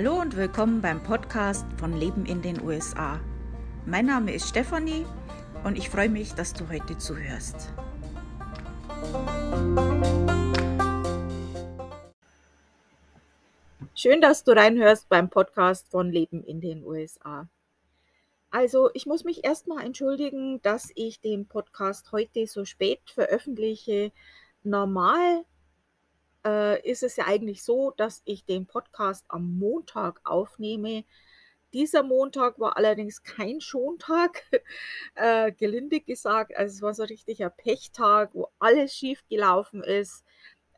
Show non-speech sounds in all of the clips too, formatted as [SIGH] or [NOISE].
Hallo und willkommen beim Podcast von Leben in den USA. Mein Name ist Stefanie und ich freue mich, dass du heute zuhörst. Schön, dass du reinhörst beim Podcast von Leben in den USA. Also, ich muss mich erstmal entschuldigen, dass ich den Podcast heute so spät veröffentliche. Normal äh, ist es ja eigentlich so, dass ich den Podcast am Montag aufnehme. Dieser Montag war allerdings kein Schontag, [LAUGHS] äh, gelinde gesagt. Also es war so ein Pechtag, wo alles schief gelaufen ist.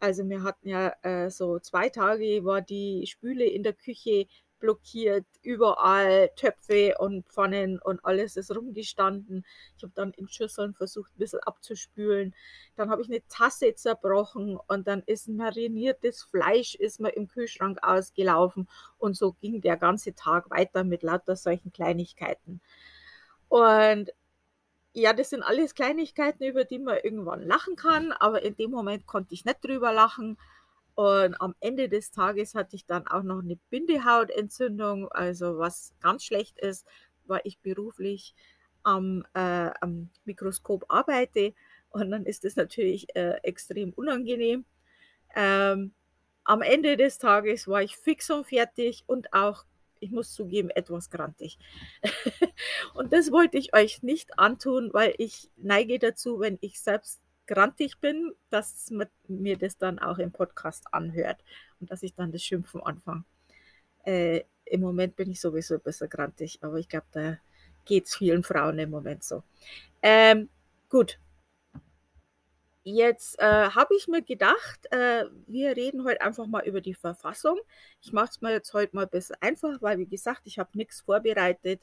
Also wir hatten ja äh, so zwei Tage, war die Spüle in der Küche blockiert, überall Töpfe und Pfannen und alles ist rumgestanden. Ich habe dann in Schüsseln versucht, ein bisschen abzuspülen. Dann habe ich eine Tasse zerbrochen und dann ist mariniertes Fleisch ist mir im Kühlschrank ausgelaufen und so ging der ganze Tag weiter mit lauter solchen Kleinigkeiten. Und ja, das sind alles Kleinigkeiten, über die man irgendwann lachen kann, aber in dem Moment konnte ich nicht drüber lachen. Und am Ende des Tages hatte ich dann auch noch eine Bindehautentzündung, also was ganz schlecht ist, weil ich beruflich am, äh, am Mikroskop arbeite und dann ist es natürlich äh, extrem unangenehm. Ähm, am Ende des Tages war ich fix und fertig und auch, ich muss zugeben, etwas grantig. [LAUGHS] und das wollte ich euch nicht antun, weil ich neige dazu, wenn ich selbst grantig bin, dass man mir das dann auch im Podcast anhört und dass ich dann das Schimpfen anfange. Äh, Im Moment bin ich sowieso ein bisschen grantig, aber ich glaube, da geht es vielen Frauen im Moment so. Ähm, gut. Jetzt äh, habe ich mir gedacht, äh, wir reden heute einfach mal über die Verfassung. Ich mache es mir jetzt heute mal ein bisschen einfach, weil wie gesagt, ich habe nichts vorbereitet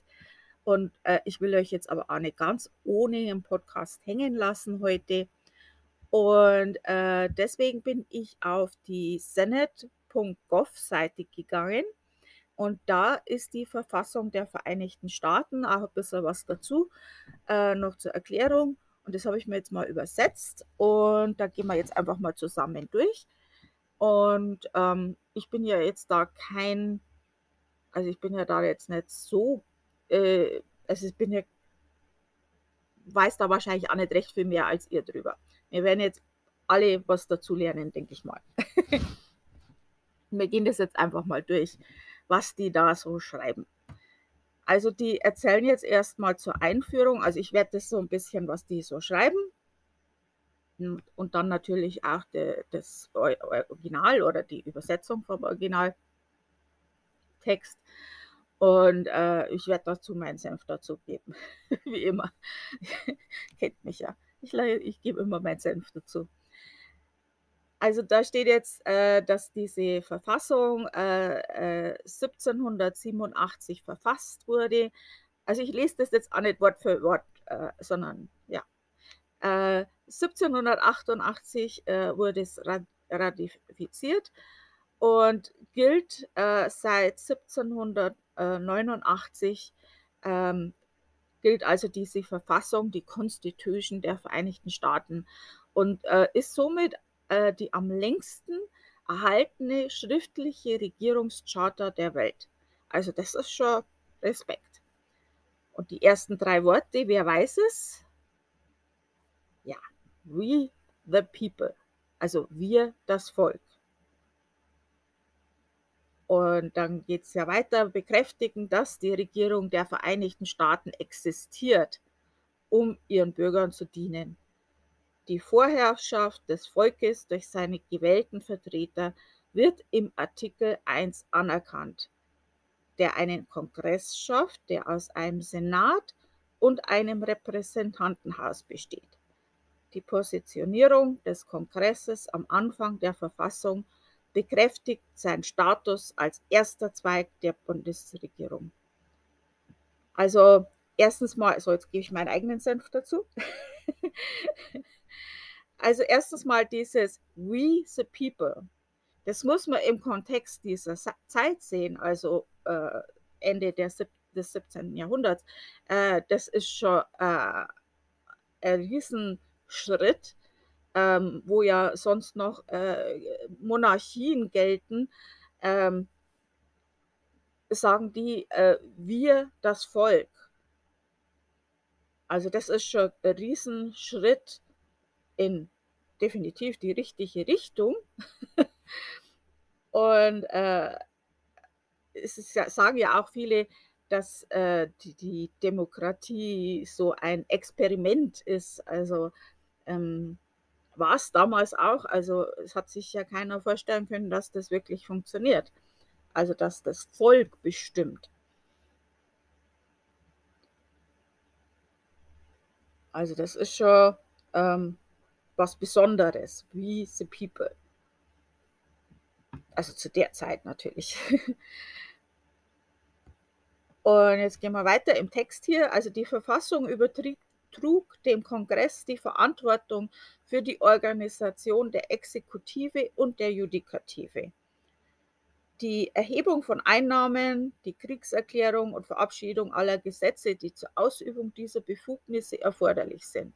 und äh, ich will euch jetzt aber auch nicht ganz ohne im Podcast hängen lassen heute. Und äh, deswegen bin ich auf die Senate.gov-Seite gegangen. Und da ist die Verfassung der Vereinigten Staaten, auch ein bisschen was dazu, äh, noch zur Erklärung. Und das habe ich mir jetzt mal übersetzt. Und da gehen wir jetzt einfach mal zusammen durch. Und ähm, ich bin ja jetzt da kein, also ich bin ja da jetzt nicht so, äh, also ich bin ja, weiß da wahrscheinlich auch nicht recht viel mehr als ihr drüber. Wir werden jetzt alle was dazu lernen, denke ich mal. [LAUGHS] wir gehen das jetzt einfach mal durch, was die da so schreiben. Also die erzählen jetzt erstmal zur Einführung. Also ich werde das so ein bisschen, was die so schreiben. Und dann natürlich auch de, das Original oder die Übersetzung vom Originaltext. Und äh, ich werde dazu meinen Senf dazu geben. [LAUGHS] Wie immer. [LAUGHS] Kennt mich ja. Ich, ich gebe immer meinen Senf dazu. Also da steht jetzt, äh, dass diese Verfassung äh, äh, 1787 verfasst wurde. Also ich lese das jetzt auch nicht Wort für Wort, äh, sondern ja. 1788 äh, äh, wurde es ratifiziert und gilt seit 1789 ähm, gilt also diese Verfassung, die Constitution der Vereinigten Staaten und äh, ist somit äh, die am längsten erhaltene schriftliche Regierungscharta der Welt. Also das ist schon Respekt. Und die ersten drei Worte, wer weiß es? Ja, we the people, also wir das Volk. Und dann geht es ja weiter, bekräftigen, dass die Regierung der Vereinigten Staaten existiert, um ihren Bürgern zu dienen. Die Vorherrschaft des Volkes durch seine gewählten Vertreter wird im Artikel 1 anerkannt, der einen Kongress schafft, der aus einem Senat und einem Repräsentantenhaus besteht. Die Positionierung des Kongresses am Anfang der Verfassung bekräftigt seinen Status als erster Zweig der Bundesregierung. Also erstens mal, also jetzt gebe ich meinen eigenen Senf dazu. [LAUGHS] also erstens mal dieses We the People. Das muss man im Kontext dieser Zeit sehen, also äh, Ende der, des 17. Jahrhunderts. Äh, das ist schon äh, ein Riesenschritt ähm, wo ja sonst noch äh, Monarchien gelten, ähm, sagen die, äh, wir das Volk. Also das ist schon ein Riesenschritt in definitiv die richtige Richtung. [LAUGHS] Und äh, es ist ja, sagen ja auch viele, dass äh, die, die, Demokratie so ein Experiment ist. Also ähm, war es damals auch. Also es hat sich ja keiner vorstellen können, dass das wirklich funktioniert. Also dass das Volk bestimmt. Also das ist schon ähm, was Besonderes, wie the people. Also zu der Zeit natürlich. [LAUGHS] Und jetzt gehen wir weiter im Text hier. Also die Verfassung übertrug dem Kongress die Verantwortung für die Organisation der Exekutive und der Judikative. Die Erhebung von Einnahmen, die Kriegserklärung und Verabschiedung aller Gesetze, die zur Ausübung dieser Befugnisse erforderlich sind.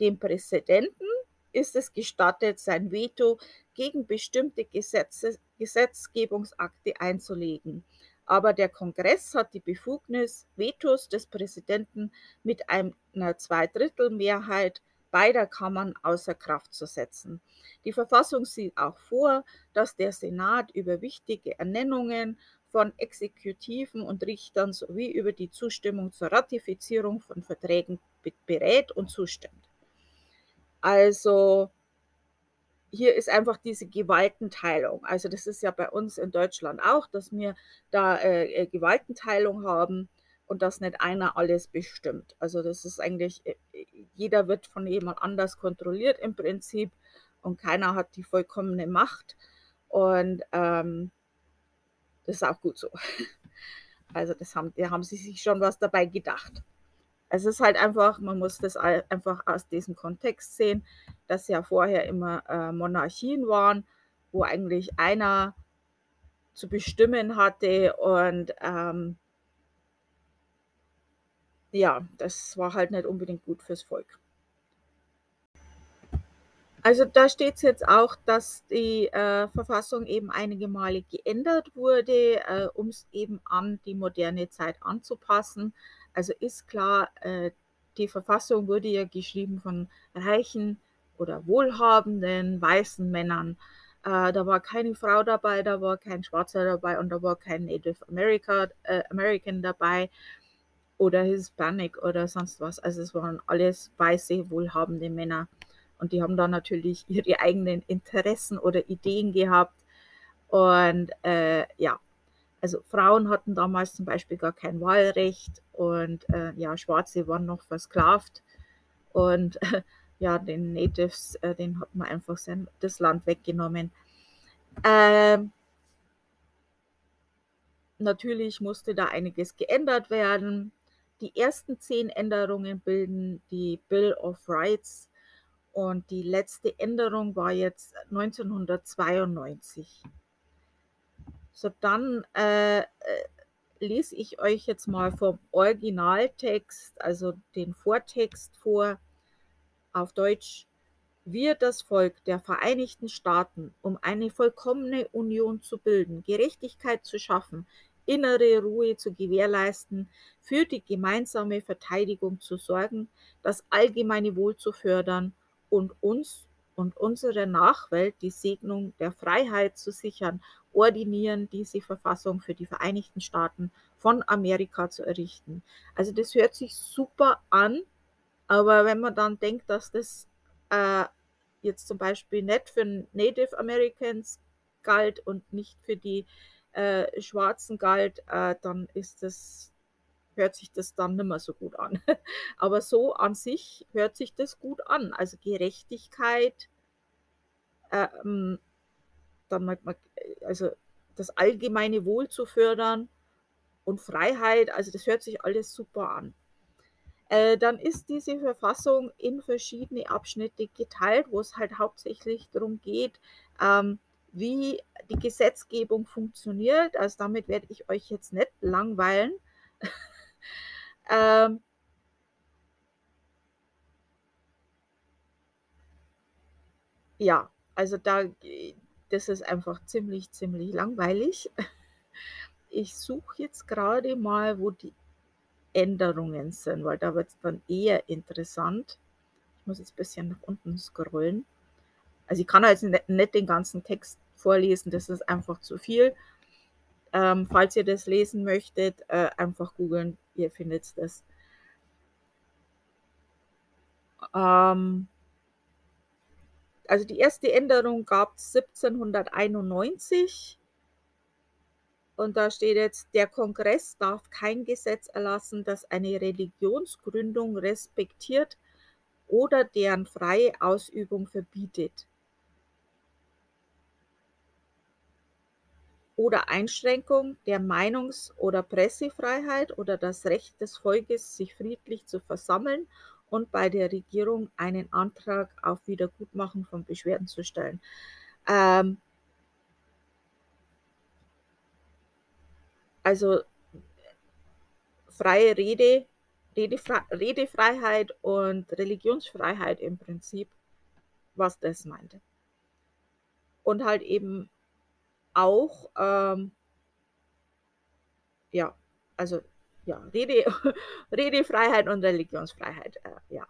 Dem Präsidenten ist es gestattet, sein Veto gegen bestimmte Gesetze, Gesetzgebungsakte einzulegen. Aber der Kongress hat die Befugnis, Vetos des Präsidenten mit einer Zweidrittelmehrheit beider Kammern außer Kraft zu setzen. Die Verfassung sieht auch vor, dass der Senat über wichtige Ernennungen von Exekutiven und Richtern sowie über die Zustimmung zur Ratifizierung von Verträgen berät und zustimmt. Also hier ist einfach diese Gewaltenteilung. Also das ist ja bei uns in Deutschland auch, dass wir da äh, äh Gewaltenteilung haben und dass nicht einer alles bestimmt. Also das ist eigentlich, äh, jeder wird von jemand anders kontrolliert im Prinzip und keiner hat die vollkommene Macht. Und ähm, das ist auch gut so. [LAUGHS] Also das haben, da haben sie sich schon was dabei gedacht. Es ist halt einfach, man muss das einfach aus diesem Kontext sehen, dass ja vorher immer äh, Monarchien waren, wo eigentlich einer zu bestimmen hatte und ähm, ja, das war halt nicht unbedingt gut fürs Volk. Also da steht es jetzt auch, dass die äh, Verfassung eben einige Male geändert wurde, äh, um es eben an die moderne Zeit anzupassen. Also ist klar, äh, die Verfassung wurde ja geschrieben von reichen oder wohlhabenden weißen Männern. Äh, da war keine Frau dabei, da war kein Schwarzer dabei und da war kein Native America, äh, American dabei oder Hispanic oder sonst was. Also es waren alles weiße, wohlhabende Männer. Und die haben da natürlich ihre eigenen Interessen oder Ideen gehabt. Und äh, ja, also Frauen hatten damals zum Beispiel gar kein Wahlrecht und äh, ja, Schwarze waren noch versklavt. Und äh, [LAUGHS] ja, den Natives, äh, den hat man einfach sein, das Land weggenommen. Ähm, natürlich musste da einiges geändert werden. Die ersten zehn Änderungen bilden die Bill of Rights und die letzte Änderung war jetzt 1992. So, dann äh, äh, lese ich euch jetzt mal vom Originaltext, also den Vortext vor, auf Deutsch. Wir, das Volk der Vereinigten Staaten, um eine vollkommene Union zu bilden, Gerechtigkeit zu schaffen, innere Ruhe zu gewährleisten, für die gemeinsame Verteidigung zu sorgen, das allgemeine Wohl zu fördern und uns und unserer Nachwelt die Segnung der Freiheit zu sichern, ordinieren, diese Verfassung für die Vereinigten Staaten von Amerika zu errichten. Also das hört sich super an, aber wenn man dann denkt, dass das äh, jetzt zum Beispiel nicht für Native Americans galt und nicht für die äh, Schwarzen galt, äh, dann ist das hört sich das dann nicht mehr so gut an. [LAUGHS] Aber so an sich hört sich das gut an. Also Gerechtigkeit, ähm, dann mal, also das allgemeine Wohl zu fördern und Freiheit, also das hört sich alles super an. Äh, dann ist diese Verfassung in verschiedene Abschnitte geteilt, wo es halt hauptsächlich darum geht, ähm, wie die Gesetzgebung funktioniert. Also damit werde ich euch jetzt nicht langweilen. [LAUGHS] Ähm, ja, also da, das ist einfach ziemlich, ziemlich langweilig. ich suche jetzt gerade mal, wo die Änderungen sind, weil da wird es dann eher interessant. Ich muss jetzt ein bisschen nach unten scrollen. Also ich kann jetzt nicht den ganzen Text vorlesen, das ist einfach zu viel. Ähm, falls ihr das lesen möchtet, äh, einfach googeln, ihr findet das. Ähm, also die erste Änderung gab es 1791 und da steht jetzt, der Kongress darf kein Gesetz erlassen, das eine Religionsgründung respektiert oder deren freie Ausübung verbietet. Oder Einschränkung der Meinungs- oder Pressefreiheit oder das Recht des Volkes, sich friedlich zu versammeln und bei der Regierung einen Antrag auf Wiedergutmachung von Beschwerden zu stellen. Ähm, also freie Rede, Redefre Redefreiheit und Religionsfreiheit im Prinzip, was das meinte. Und halt eben auch, ähm, ja, also ja, Rede, [LAUGHS] Redefreiheit und Religionsfreiheit, äh, ja,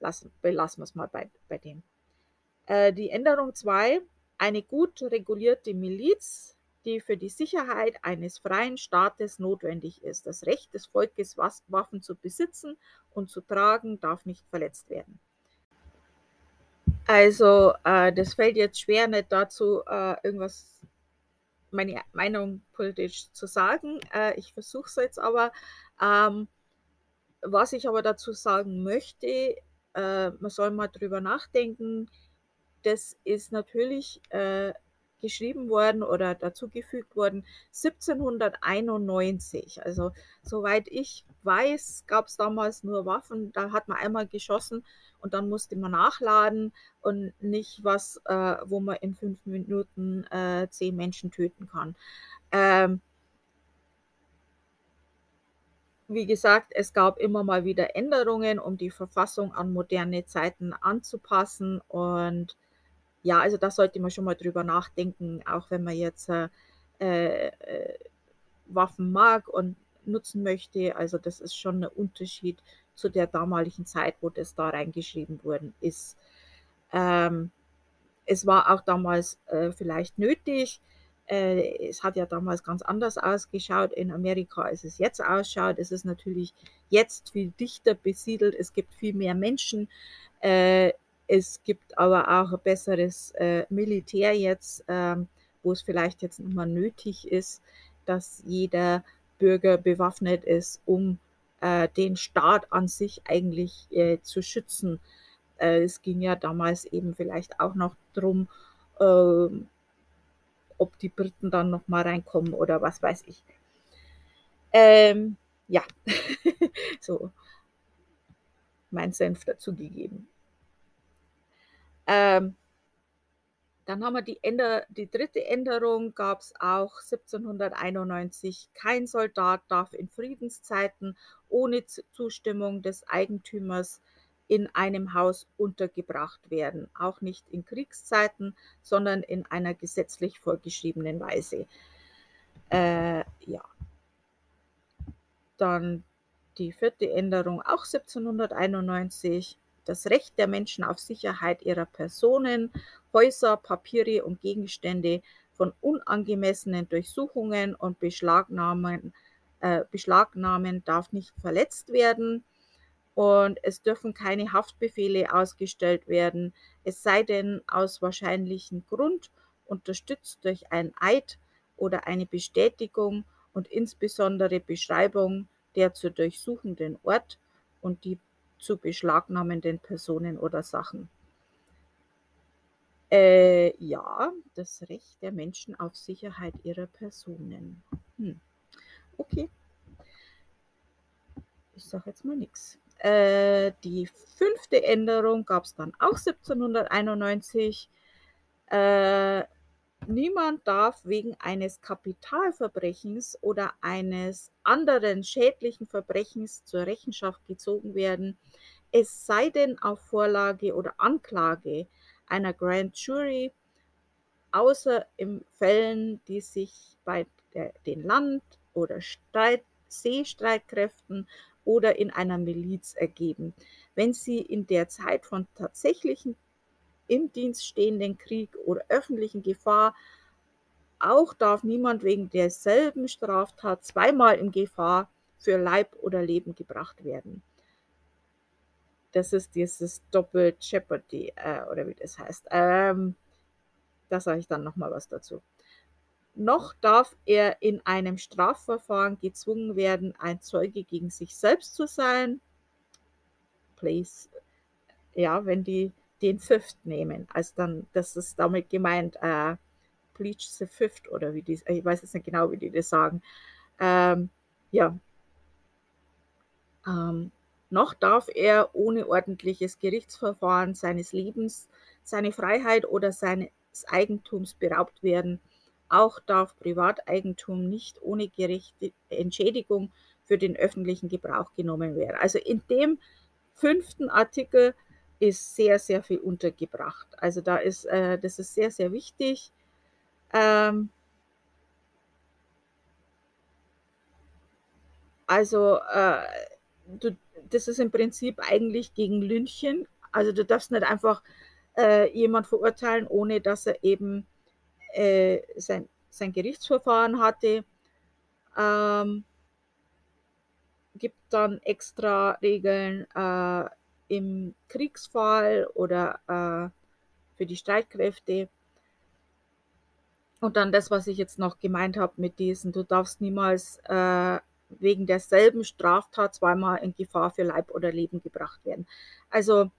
lassen, belassen wir es mal bei, bei dem. Äh, die Änderung 2, eine gut regulierte Miliz, die für die Sicherheit eines freien Staates notwendig ist. Das Recht des Volkes, Waffen zu besitzen und zu tragen, darf nicht verletzt werden. Also, äh, das fällt jetzt schwer, nicht dazu äh, irgendwas meine Meinung politisch zu sagen. Äh, ich versuche es jetzt aber. Ähm, was ich aber dazu sagen möchte, äh, man soll mal drüber nachdenken. Das ist natürlich äh, geschrieben worden oder dazugefügt worden 1791. Also soweit ich weiß, gab es damals nur Waffen. Da hat man einmal geschossen und dann musste man nachladen und nicht was, äh, wo man in fünf Minuten äh, zehn Menschen töten kann. Ähm, wie gesagt, es gab immer mal wieder Änderungen, um die Verfassung an moderne Zeiten anzupassen und ja, also da sollte man schon mal drüber nachdenken, auch wenn man jetzt äh, äh, Waffen mag und nutzen möchte. Also das ist schon ein Unterschied zu der damaligen Zeit, wo das da reingeschrieben worden ist. Ähm, es war auch damals äh, vielleicht nötig. Äh, es hat ja damals ganz anders ausgeschaut in Amerika, als es jetzt ausschaut. Es ist natürlich jetzt viel dichter besiedelt. Es gibt viel mehr Menschen. Äh, es gibt aber auch ein besseres äh, Militär jetzt, ähm, wo es vielleicht jetzt mehr nötig ist, dass jeder Bürger bewaffnet ist, um äh, den Staat an sich eigentlich äh, zu schützen. Äh, es ging ja damals eben vielleicht auch noch darum, ähm, ob die Briten dann noch mal reinkommen oder was weiß ich. Ähm, ja, [LAUGHS] so mein Senf dazugegeben. Ähm, dann haben wir die, Änder die dritte Änderung, gab es auch 1791. Kein Soldat darf in Friedenszeiten ohne Zustimmung des Eigentümers in einem Haus untergebracht werden, auch nicht in Kriegszeiten, sondern in einer gesetzlich vorgeschriebenen Weise. Äh, ja. Dann die vierte Änderung, auch 1791 das Recht der Menschen auf Sicherheit ihrer Personen, Häuser, Papiere und Gegenstände von unangemessenen Durchsuchungen und Beschlagnahmen, äh, Beschlagnahmen darf nicht verletzt werden. Und es dürfen keine Haftbefehle ausgestellt werden, es sei denn aus wahrscheinlichem Grund unterstützt durch ein Eid oder eine Bestätigung und insbesondere Beschreibung der zu durchsuchenden Ort und die zu beschlagnahmenden Personen oder Sachen. Äh, ja, das Recht der Menschen auf Sicherheit ihrer Personen. Hm. Okay. Ich sage jetzt mal nichts. Äh, die fünfte Änderung gab es dann auch 1791. Äh, niemand darf wegen eines Kapitalverbrechens oder eines anderen schädlichen Verbrechens zur Rechenschaft gezogen werden, es sei denn auf Vorlage oder Anklage einer Grand Jury außer in Fällen, die sich bei der, den Land- oder Streit, Seestreitkräften oder in einer Miliz ergeben, wenn sie in der Zeit von tatsächlichen im Dienst stehenden Krieg oder öffentlichen Gefahr auch darf niemand wegen derselben Straftat zweimal in Gefahr für Leib oder Leben gebracht werden. Das ist dieses Doppel Jeopardy äh, oder wie das heißt. Ähm, da sage ich dann nochmal was dazu. Noch darf er in einem Strafverfahren gezwungen werden, ein Zeuge gegen sich selbst zu sein. Please. Ja, wenn die den Fifth nehmen. Also dann, das ist damit gemeint, äh, Bleach the Fifth oder wie die, ich weiß jetzt nicht genau, wie die das sagen. Ähm, ja. Ähm, noch darf er ohne ordentliches Gerichtsverfahren seines Lebens, seine Freiheit oder seines Eigentums beraubt werden. Auch darf Privateigentum nicht ohne gerechte Entschädigung für den öffentlichen Gebrauch genommen werden. Also in dem fünften Artikel ist sehr, sehr viel untergebracht. Also da ist, äh, das ist sehr, sehr wichtig. Ähm, also äh, du, das ist im Prinzip eigentlich gegen Lynchen. Also du darfst nicht einfach äh, jemand verurteilen, ohne dass er eben äh, sein, sein Gerichtsverfahren hatte. Ähm, gibt dann extra Regeln äh, im Kriegsfall oder äh, für die Streitkräfte. Und dann das, was ich jetzt noch gemeint habe mit diesen, du darfst niemals äh, wegen derselben Straftat zweimal in Gefahr für Leib oder Leben gebracht werden. Also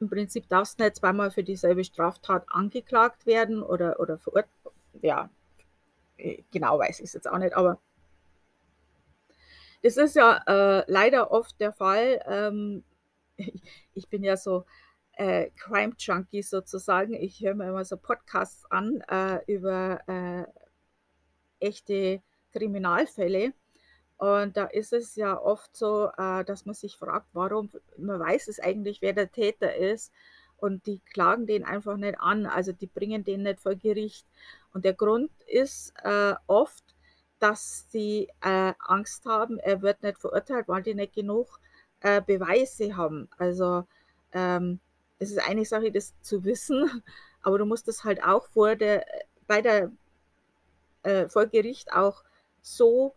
im Prinzip darfst du nicht zweimal für dieselbe Straftat angeklagt werden oder, oder verurteilt. Ja, äh, genau weiß ich es jetzt auch nicht, aber das ist ja äh, leider oft der Fall. Ähm, ich, [LAUGHS] ich, bin ja so äh, Crime Junkie sozusagen. Ich höre mir immer so Podcasts an äh, über äh, echte Kriminalfälle. Und da ist es ja oft so, äh, dass man sich fragt, warum, man weiß es eigentlich, wer der Täter ist. Und die klagen den einfach nicht an, also die bringen den nicht vor Gericht. Und der Grund ist äh, oft, dass sie äh, Angst haben, er wird nicht verurteilt, weil die nicht genug Beweise haben. Also ähm, es ist eine Sache, das zu wissen, [LAUGHS] aber du musst das halt auch vor der, bei der vor Gericht auch so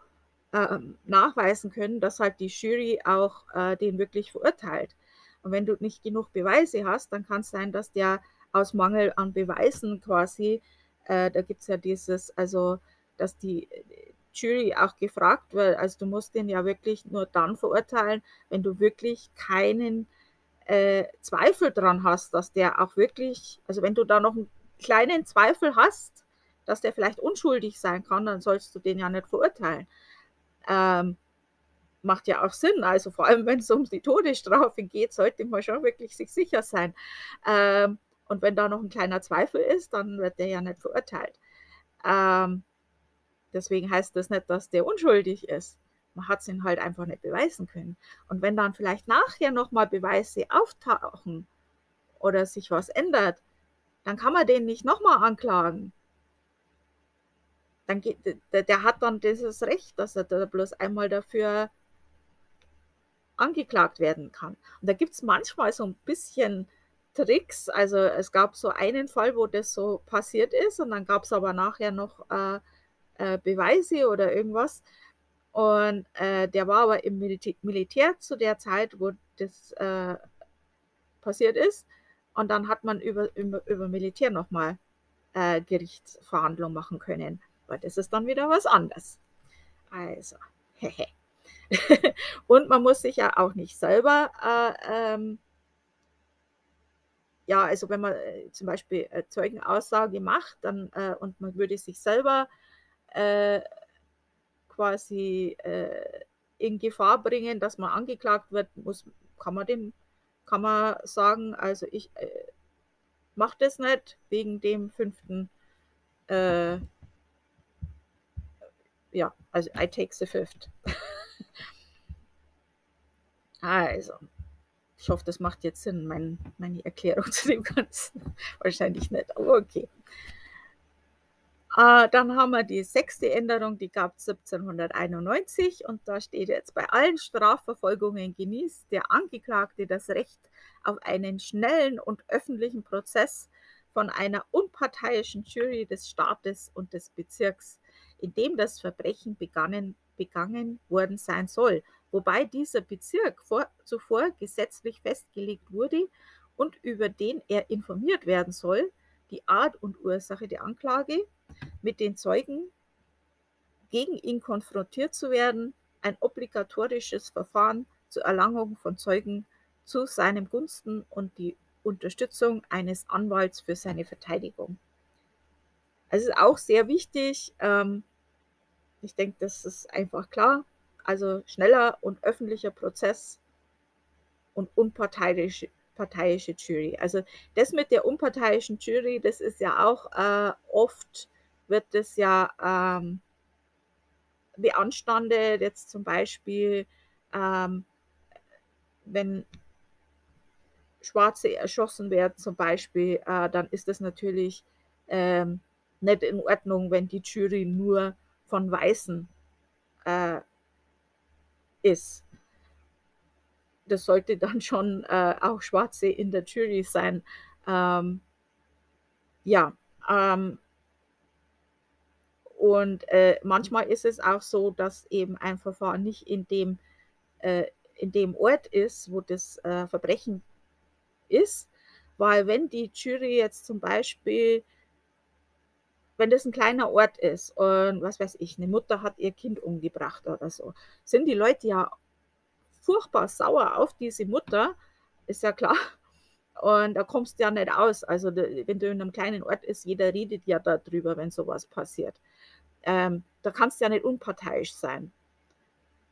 ähm, nachweisen können, dass halt die Jury auch äh, den wirklich verurteilt. Und wenn du nicht genug Beweise hast, dann kann es sein, dass der aus Mangel an Beweisen quasi, äh, da gibt es ja dieses, also dass die Jury auch gefragt wird, also du musst den ja wirklich nur dann verurteilen, wenn du wirklich keinen äh, Zweifel dran hast, dass der auch wirklich, also wenn du da noch einen kleinen Zweifel hast, dass der vielleicht unschuldig sein kann, dann sollst du den ja nicht verurteilen. Ähm, macht ja auch Sinn. Also vor allem, wenn es um die Todesstrafe geht, sollte man schon wirklich sich sicher sein. Ähm, und wenn da noch ein kleiner Zweifel ist, dann wird der ja nicht verurteilt. Ähm, deswegen heißt das nicht, dass der unschuldig ist. Man hat es ihn halt einfach nicht beweisen können. Und wenn dann vielleicht nachher nochmal Beweise auftauchen oder sich was ändert, dann kann man den nicht nochmal anklagen dann geht, der, der hat dann dieses Recht, dass er da bloß einmal dafür angeklagt werden kann. Und da gibt es manchmal so ein bisschen Tricks. Also es gab so einen Fall, wo das so passiert ist und dann gab es aber nachher noch äh, äh, Beweise oder irgendwas. Und äh, der war aber im Militär, Militär, zu der Zeit, wo das äh, passiert ist. Und dann hat man über, über, über Militär nochmal äh, Gerichtsverhandlungen machen können. Aber das ist dann wieder was anderes. Also, hehe. [LAUGHS] und man muss sich ja auch nicht selber, äh, ähm, ja, also wenn man äh, zum Beispiel äh, Zeugenaussage macht, dann äh, und man würde sich selber äh, quasi äh, in Gefahr bringen, dass man angeklagt wird, muss, kann man dem, kann man sagen, also ich mache das nicht wegen dem fünften ja, also I take the fifth. [LAUGHS] also, ich hoffe, das macht jetzt Sinn, mein, meine Erklärung [LAUGHS] zu dem Ganzen. Wahrscheinlich nicht, aber okay. Äh, dann haben wir die sechste Änderung, die gab es 1791 und da steht jetzt, bei allen Strafverfolgungen genießt der Angeklagte das Recht auf einen schnellen und öffentlichen Prozess von einer unparteiischen Jury des Staates und des Bezirks, in dem das Verbrechen begangen, begangen worden sein soll, wobei dieser Bezirk vor, zuvor gesetzlich festgelegt wurde und über den er informiert werden soll, die Art und Ursache der Anklage, mit den Zeugen gegen ihn konfrontiert zu werden, ein obligatorisches Verfahren zur Erlangung von Zeugen zu seinem Gunsten und die Unterstützung eines Anwalts für seine Verteidigung. Es ist auch sehr wichtig, ähm, ich denke, das ist einfach klar, also schneller und öffentlicher Prozess und unparteiische parteiische Jury. Also das mit der unparteiischen Jury, das ist ja auch äh, oft wird das ja ähm, beanstandet, jetzt zum Beispiel, ähm, wenn Schwarze erschossen werden zum Beispiel, äh, dann ist das natürlich ähm, nicht in Ordnung, wenn die Jury nur von Weißen äh, ist. Das sollte dann schon äh, auch Schwarze in der Jury sein. Ähm, ja, ähm, und äh, manchmal ist es auch so, dass eben ein Verfahren nicht in dem, äh, in dem Ort ist, wo das äh, Verbrechen ist, weil wenn die Jury jetzt zum Beispiel, wenn das ein kleiner Ort ist und was weiß ich, eine Mutter hat ihr Kind umgebracht oder so, sind die Leute ja furchtbar sauer auf diese Mutter, ist ja klar. Und da kommst du ja nicht aus. Also wenn du in einem kleinen Ort ist, jeder redet ja darüber, wenn sowas passiert ähm, da kannst du ja nicht unparteiisch sein.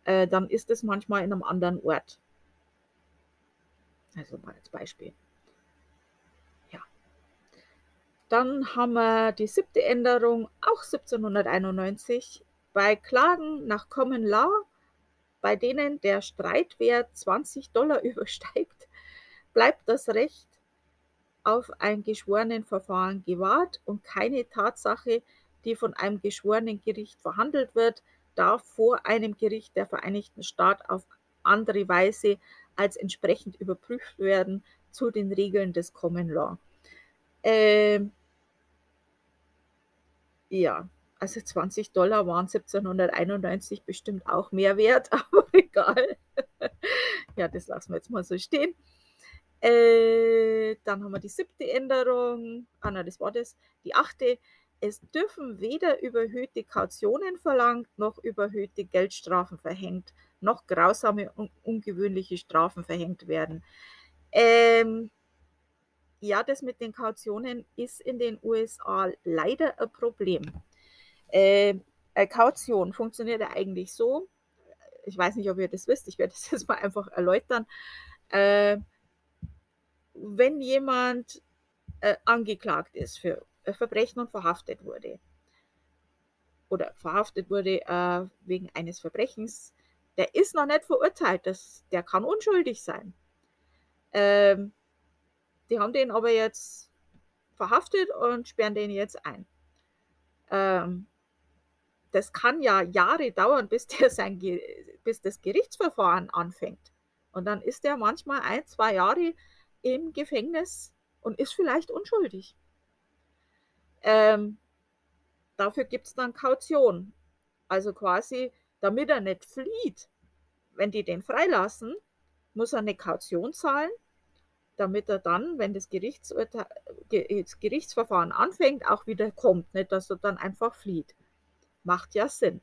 Äh, dann ist es manchmal in einem anderen Ort. Also mal als Beispiel. Ja. Dann haben wir die siebte Änderung, auch 1791. Bei Klagen nach Common Law, bei denen der Streitwert 20 Dollar [LAUGHS] übersteigt, bleibt das Recht auf ein Geschworenenverfahren gewahrt und keine Tatsache die von einem geschworenen Gericht verhandelt wird, darf vor einem Gericht der Vereinigten Staaten auf andere Weise als entsprechend überprüft werden zu den Regeln des Common Law. Ähm, ja, also 20 Dollar waren 1791 bestimmt auch mehr wert, [LAUGHS] aber egal. ja, das lassen wir jetzt mal so stehen. Äh, dann haben wir die siebte Änderung. Ah, nein, das war das. Die achte. Es dürfen weder überhöhte Kautionen verlangt, noch überhöhte Geldstrafen verhängt, noch grausame und ungewöhnliche Strafen verhängt werden. Ähm, ja, das mit den Kautionen ist in den USA leider ein Problem. Äh, Kaution funktioniert ja eigentlich so, ich weiß nicht, ob ihr das wisst, ich werde das [LAUGHS] jetzt mal einfach erläutern. Äh, wenn jemand äh, angeklagt ist für Verbrechen und verhaftet wurde. Oder verhaftet wurde äh, wegen eines Verbrechens. Der ist noch nicht verurteilt. Das, der kann unschuldig sein. Ähm, die haben den aber jetzt verhaftet und sperren den jetzt ein. Ähm, das kann ja Jahre dauern, bis, der sein, bis das Gerichtsverfahren anfängt. Und dann ist er manchmal ein, zwei Jahre im Gefängnis und ist vielleicht unschuldig. Ähm, dafür gibt es dann Kaution. Also quasi, damit er nicht flieht, wenn die den freilassen, muss er eine Kaution zahlen, damit er dann, wenn das, das Gerichtsverfahren anfängt, auch wieder kommt. Nicht, dass er dann einfach flieht. Macht ja Sinn.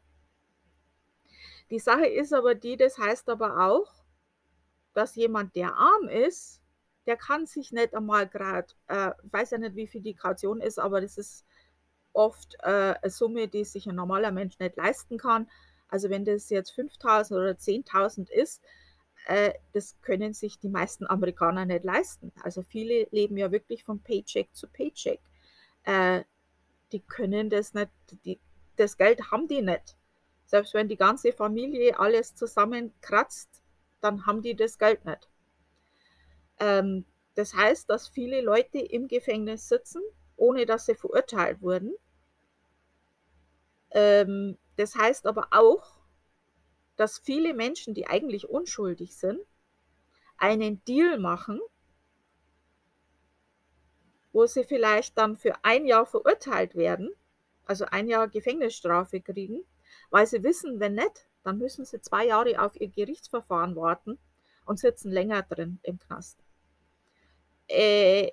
Die Sache ist aber die, das heißt aber auch, dass jemand, der arm ist, der kann sich nicht einmal gerade, äh, weiß ja nicht, wie viel die Kaution ist, aber das ist oft äh, eine Summe, die sich ein normaler Mensch nicht leisten kann. Also wenn das jetzt 5.000 oder 10.000 ist, äh, das können sich die meisten Amerikaner nicht leisten. Also viele leben ja wirklich von Paycheck zu Paycheck. Äh, die können das nicht, die, das Geld haben die nicht. Selbst wenn die ganze Familie alles zusammenkratzt, dann haben die das Geld nicht. Ähm, das heißt, dass viele Leute im Gefängnis sitzen, ohne dass sie verurteilt wurden. Ähm, das heißt aber auch, dass viele Menschen, die eigentlich unschuldig sind, einen Deal machen, wo sie vielleicht dann für ein Jahr verurteilt werden, also ein Jahr Gefängnisstrafe kriegen, weil sie wissen, wenn nicht, dann müssen sie zwei Jahre auf ihr Gerichtsverfahren warten und sitzen länger drin im Knast. Äh,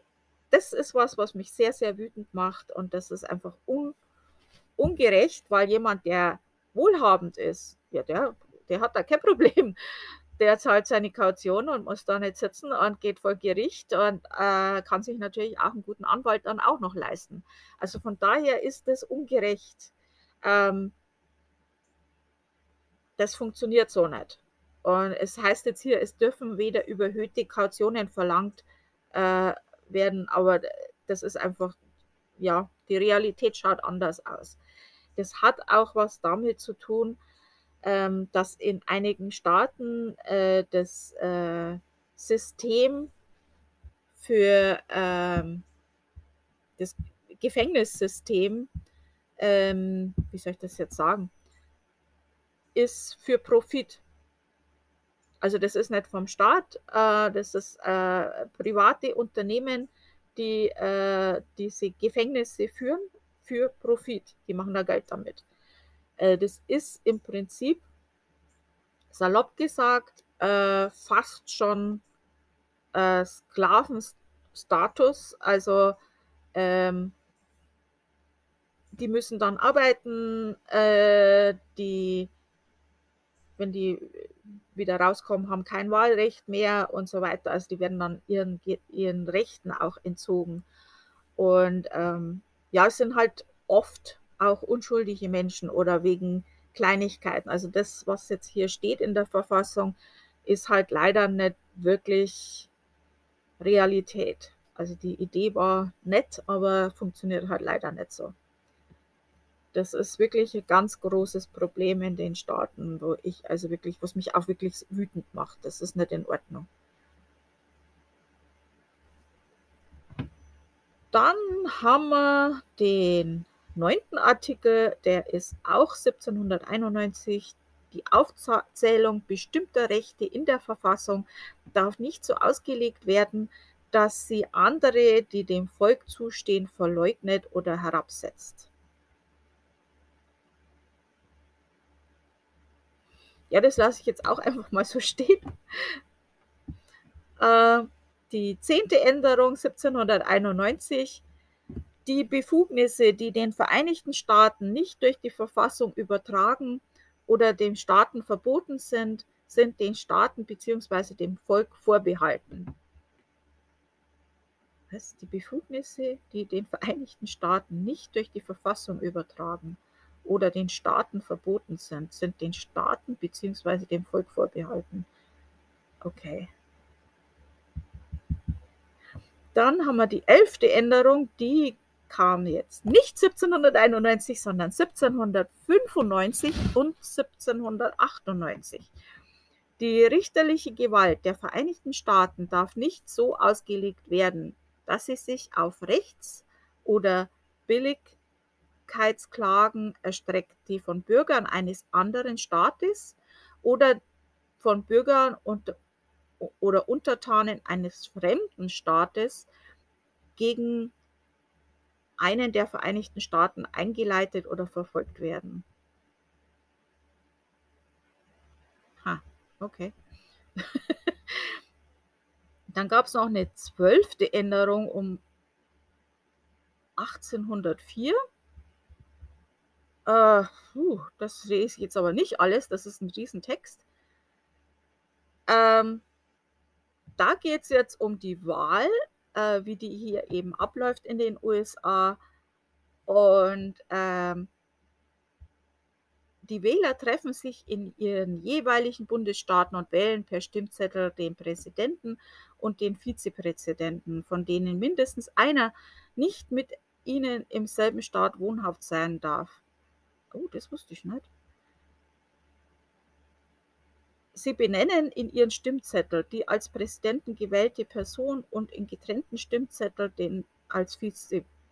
das ist was, was mich sehr, sehr wütend macht und das ist einfach un ungerecht, weil jemand, der wohlhabend ist, ja, der, der hat da kein [LAUGHS] Problem. Der zahlt seine Kaution und muss da nicht sitzen und geht vor Gericht und äh, kann sich natürlich auch einen guten Anwalt dann auch noch leisten. Also von daher ist das ungerecht. Ähm, das funktioniert so nicht. Und es heißt jetzt hier, es dürfen weder überhöhte Kautionen verlangt äh, werden, aber das ist einfach, ja, die Realität schaut anders aus. Das hat auch was damit zu tun, ähm, dass in einigen Staaten äh, das äh, System für ähm, das Gefängnissystem, ähm, wie soll ich das jetzt sagen, ist für Profit. Also das ist nicht vom Staat, äh, das ist äh, private Unternehmen, die äh, diese Gefängnisse führen für Profit. Die machen da Geld damit. Äh, das ist im Prinzip, salopp gesagt, äh, fast schon äh, Sklavenstatus. Also ähm, die müssen dann arbeiten, äh, die wenn die wieder rauskommen, haben kein Wahlrecht mehr und so weiter. Also die werden dann ihren, ihren Rechten auch entzogen. Und ähm, ja, es sind halt oft auch unschuldige Menschen oder wegen Kleinigkeiten. Also das, was jetzt hier steht in der Verfassung, ist halt leider nicht wirklich Realität. Also die Idee war nett, aber funktioniert halt leider nicht so. Das ist wirklich ein ganz großes Problem in den Staaten, wo ich also wirklich, was mich auch wirklich wütend macht. Das ist nicht in Ordnung. Dann haben wir den neunten Artikel, der ist auch 1791. Die Aufzählung bestimmter Rechte in der Verfassung darf nicht so ausgelegt werden, dass sie andere, die dem Volk zustehen, verleugnet oder herabsetzt. Ja, das lasse ich jetzt auch [LAUGHS] einfach mal so stehen. Äh, die zehnte Änderung 1791. Die Befugnisse, die den Vereinigten Staaten nicht durch die Verfassung übertragen oder den Staaten verboten sind, sind den Staaten bzw. dem Volk vorbehalten. Was? Die Befugnisse, die den Vereinigten Staaten nicht durch die Verfassung übertragen oder den Staaten verboten sind, sind den Staaten bzw. dem Volk vorbehalten. Okay. Dann haben wir die elfte Änderung, die kam jetzt nicht 1791, sondern 1795 und 1798. Die richterliche Gewalt der Vereinigten Staaten darf nicht so ausgelegt werden, dass sie sich auf Rechts- oder billig Gerechtigkeitsklagen erstreckt, die von Bürgern eines anderen Staates oder von Bürgern und, oder Untertanen eines fremden Staates gegen einen der Vereinigten Staaten eingeleitet oder verfolgt werden. Ha, okay. [LAUGHS] Dann gab es noch eine zwölfte Änderung um 1804. Äh, puh, das lese ich jetzt aber nicht alles, das ist ein Riesentext. Ähm, da geht es jetzt um die Wahl, äh, wie die hier eben abläuft in den USA. Und ähm, die Wähler treffen sich in ihren jeweiligen Bundesstaaten und wählen per Stimmzettel den Präsidenten und den Vizepräsidenten, von denen mindestens einer nicht mit ihnen im selben Staat wohnhaft sein darf. Oh, das wusste ich nicht. Sie benennen in ihren Stimmzettel die als Präsidenten gewählte Person und in getrennten Stimmzettel den als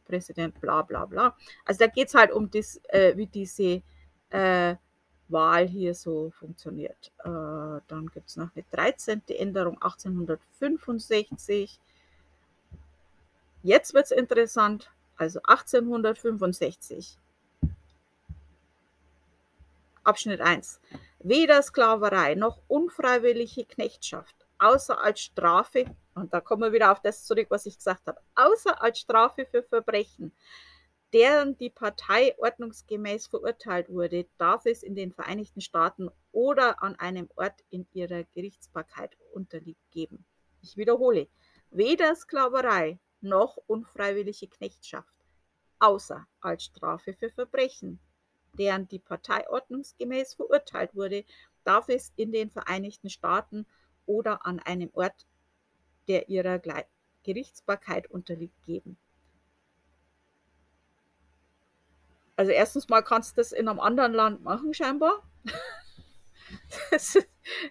Präsident, bla bla bla. Also da geht es halt um das, äh, wie diese äh, Wahl hier so funktioniert. Äh, dann gibt es noch eine 13. Änderung 1865. Jetzt wird es interessant, also 1865. Abschnitt 1. Weder Sklaverei noch unfreiwillige Knechtschaft, außer als Strafe, und da kommen wir wieder auf das zurück, was ich gesagt habe, außer als Strafe für Verbrechen, deren die Partei ordnungsgemäß verurteilt wurde, darf es in den Vereinigten Staaten oder an einem Ort in ihrer Gerichtsbarkeit unterliegt geben. Ich wiederhole, weder Sklaverei noch unfreiwillige Knechtschaft, außer als Strafe für Verbrechen, deren die Partei ordnungsgemäß verurteilt wurde, darf es in den Vereinigten Staaten oder an einem Ort, der ihrer Gerichtsbarkeit unterliegt, geben. Also erstens mal kannst du das in einem anderen Land machen, scheinbar. [LAUGHS] Das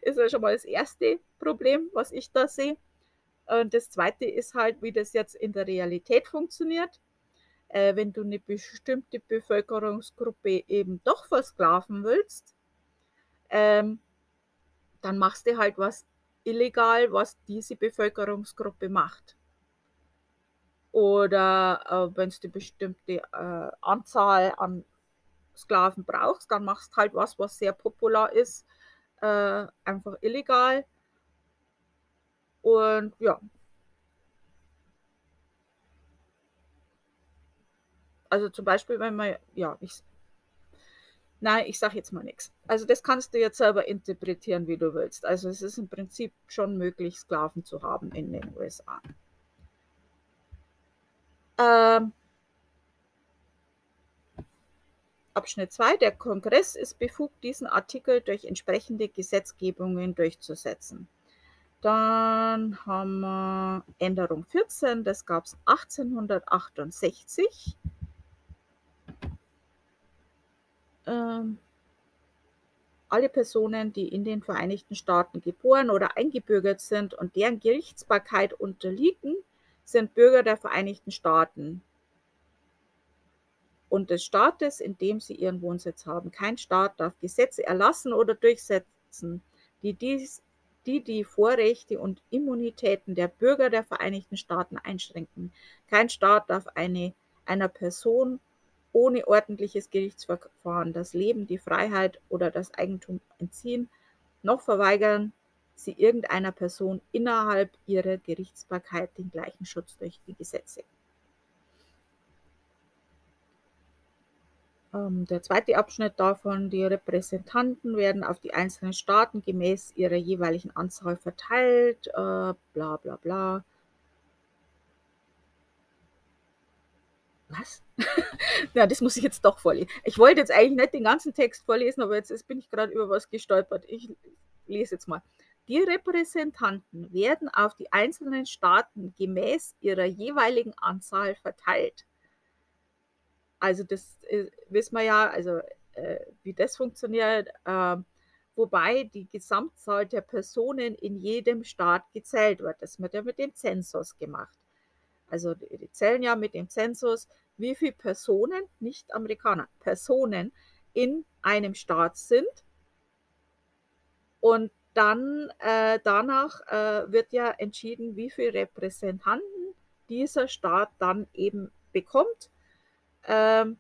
ist ja schon mal das erste Problem, was ich da sehe. Und das zweite ist halt, wie das jetzt in der Realität funktioniert äh, wenn du eine bestimmte Bevölkerungsgruppe eben doch versklaven willst, ähm, dann machst du halt was illegal, was diese Bevölkerungsgruppe macht. Oder äh, wenn du eine bestimmte äh, Anzahl an Sklaven brauchst, dann machst du halt was, was sehr popular ist, äh, einfach illegal. Und ja, Also zum Beispiel, wenn man, ja, ich, nein, ich sage jetzt mal nichts. Also das kannst du jetzt selber interpretieren, wie du willst. Also es ist im Prinzip schon möglich, Sklaven zu haben in den USA. Ähm, Abschnitt 2. Der Kongress ist befugt, diesen Artikel durch entsprechende Gesetzgebungen durchzusetzen. Dann haben wir Änderung 14, das gab es 1868. ähm, alle Personen, die in den Vereinigten Staaten geboren oder eingebürgert sind und deren Gerichtsbarkeit unterliegen, sind Bürger der Vereinigten Staaten und des Staates, in dem sie ihren Wohnsitz haben. Kein Staat darf Gesetze erlassen oder durchsetzen, die, dies, die die Vorrechte und Immunitäten der Bürger der Vereinigten Staaten einschränken. Kein Staat darf eine, einer Person ohne ordentliches Gerichtsverfahren das Leben, die Freiheit oder das Eigentum entziehen, noch verweigern sie irgendeiner Person innerhalb ihrer Gerichtsbarkeit den gleichen Schutz durch die Gesetze. Ähm, der zweite Abschnitt davon, die Repräsentanten werden auf die einzelnen Staaten gemäß ihrer jeweiligen Anzahl verteilt, äh, bla bla bla. Was? [LAUGHS] ja, das muss ich jetzt doch vorlesen. Ich wollte jetzt eigentlich nicht den ganzen Text vorlesen, aber jetzt, jetzt bin ich gerade über was gestolpert. Ich lese jetzt mal. Die Repräsentanten werden auf die einzelnen Staaten gemäß ihrer jeweiligen Anzahl verteilt. Also das äh, wissen wir ja, also äh, wie das funktioniert, äh, wobei die Gesamtzahl der Personen in jedem Staat gezählt wird. Das wird ja mit dem Zensus gemacht. Also die zählen ja mit dem Zensus, wie viele Personen, nicht Amerikaner, Personen in einem Staat sind. Und dann äh, danach äh, wird ja entschieden, wie viele Repräsentanten dieser Staat dann eben bekommt, ähm,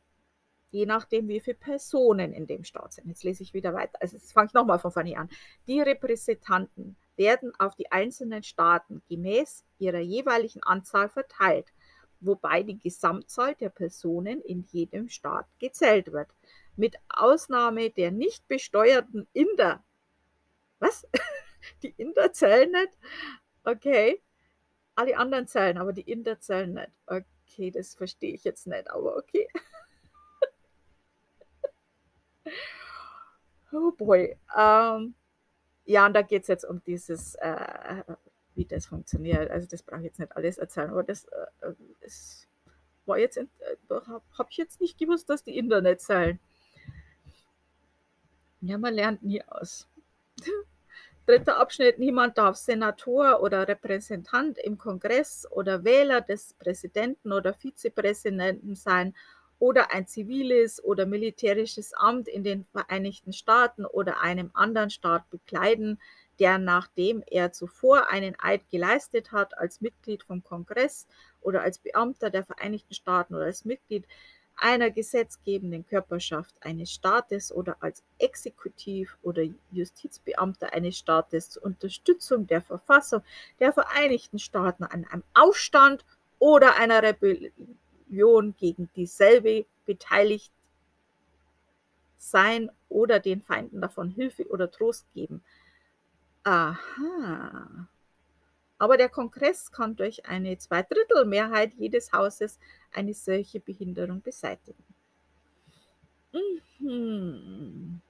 je nachdem, wie viele Personen in dem Staat sind. Jetzt lese ich wieder weiter. Also jetzt fange ich nochmal von vorne an. Die Repräsentanten werden auf die einzelnen Staaten gemäß ihrer jeweiligen Anzahl verteilt, wobei die Gesamtzahl der Personen in jedem Staat gezählt wird. Mit Ausnahme der nicht besteuerten Inder. Was? [LAUGHS] Die Inder zählen nicht? Okay. Alle anderen zählen, aber die Inder zählen nicht. Okay, das verstehe ich jetzt nicht, aber okay. [LAUGHS] Oh boy. Ähm, ja, und da geht es jetzt um dieses, äh, wie das funktioniert. Also das brauche ich jetzt nicht alles erzählen, aber das, äh, das war jetzt, äh, habe ich jetzt nicht gewusst, dass die Internet zählen. Ja, man lernt nie aus. [LAUGHS] Dritter Abschnitt. Niemand darf Senator oder Repräsentant im Kongress oder Wähler des Präsidenten oder Vizepräsidenten sein oder ein ziviles oder militärisches Amt in den Vereinigten Staaten oder einem anderen Staat bekleiden, der nachdem er zuvor einen Eid geleistet hat als Mitglied vom Kongress oder als Beamter der Vereinigten Staaten oder als Mitglied einer gesetzgebenden Körperschaft eines Staates oder als Exekutiv- oder Justizbeamter eines Staates zur Unterstützung der Verfassung der Vereinigten Staaten an einem Aufstand oder einer Rebellion gegen dieselbe beteiligt sein oder den Feinden davon Hilfe oder Trost geben. Aha. Aber der Kongress kann durch eine Zweidrittelmehrheit jedes Hauses eine solche Behinderung beseitigen. Mhm.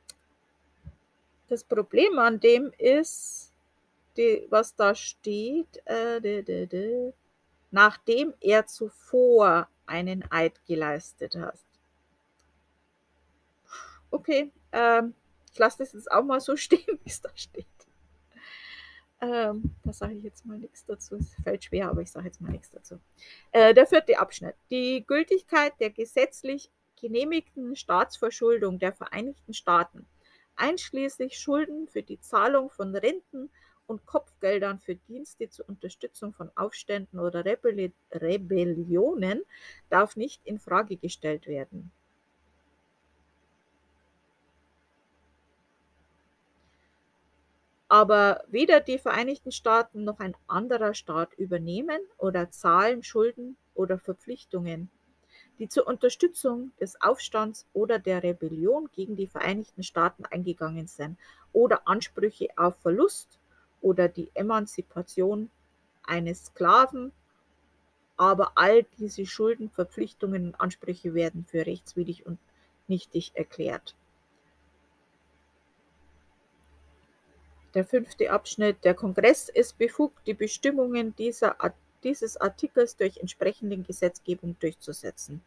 Das Problem an dem ist, die, was da steht, äh, de, de, de, nachdem er zuvor einen Eid geleistet hat. Okay, ähm, ich lasse das jetzt auch mal so [LAUGHS] stehen, wie es da steht. Ähm, da sage ich jetzt mal nichts dazu. Es fällt schwer, aber ich sage jetzt mal nichts dazu. Äh, der vierte Abschnitt. Die Gültigkeit der gesetzlich genehmigten Staatsverschuldung der Vereinigten Staaten, einschließlich Schulden für die Zahlung von Renten und Kopfgeldern für Dienste zur Unterstützung von Aufständen oder Rebelli Rebellionen, darf nicht in Frage gestellt werden. Aber weder die Vereinigten Staaten noch ein anderer Staat übernehmen oder zahlen Schulden oder Verpflichtungen, die zur Unterstützung des Aufstands oder der Rebellion gegen die Vereinigten Staaten eingegangen sind oder Ansprüche auf Verlust oder die Emanzipation eines Sklaven. Aber all diese Schulden, Verpflichtungen und Ansprüche werden für rechtswidrig und nichtig erklärt. Der fünfte Abschnitt: Der Kongress ist befugt, die Bestimmungen dieser, dieses Artikels durch entsprechende Gesetzgebung durchzusetzen.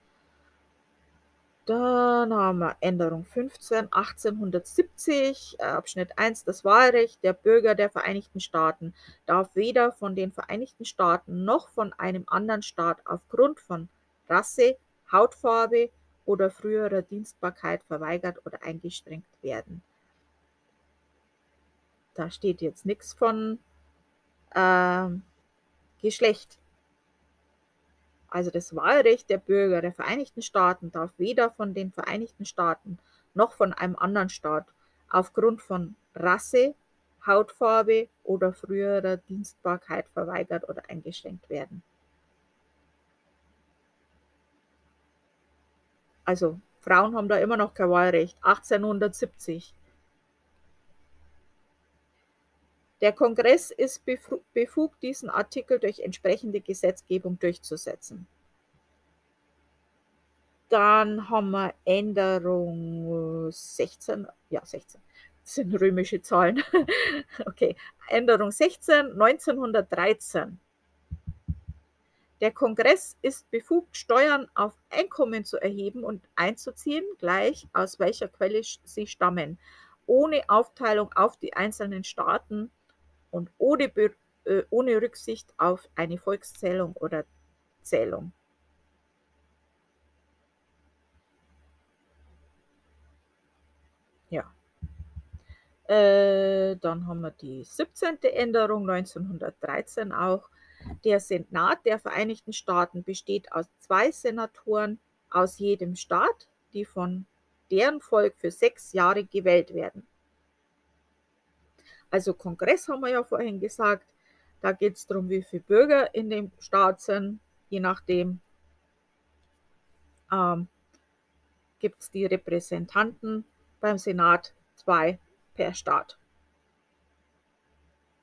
Dann haben wir Änderung 15 1870, äh, Abschnitt 1. Das Wahlrecht der Bürger der Vereinigten Staaten darf weder von den Vereinigten Staaten noch von einem anderen Staat aufgrund von Rasse, Hautfarbe oder früherer Dienstbarkeit verweigert oder eingeschränkt werden. Da steht jetzt nichts von äh, Geschlecht. Also das Wahlrecht der Bürger der Vereinigten Staaten darf weder von den Vereinigten Staaten noch von einem anderen Staat aufgrund von Rasse, Hautfarbe oder früherer Dienstbarkeit verweigert oder eingeschränkt werden. Also Frauen haben da immer noch kein Wahlrecht. 1870. Der Kongress ist befugt, diesen Artikel durch entsprechende Gesetzgebung durchzusetzen. Dann haben wir Änderung 16, ja 16, das sind römische Zahlen. [LAUGHS] okay, Änderung 16, 1913. Der Kongress ist befugt, Steuern auf Einkommen zu erheben und einzuziehen, gleich aus welcher Quelle sie stammen, ohne Aufteilung auf die einzelnen Staaten und ohne, äh, ohne Rücksicht auf eine Volkszählung oder Zählung. Ja. Äh, dann haben wir die 17. Änderung 1913 auch. Der Senat der Vereinigten Staaten besteht aus zwei Senatoren aus jedem Staat, die von deren Volk für sechs Jahre gewählt werden. Also Kongress haben wir ja vorhin gesagt. Da geht es darum, wie viele Bürger in dem Staat sind. Je nachdem ähm, gibt es die Repräsentanten beim Senat zwei per Staat.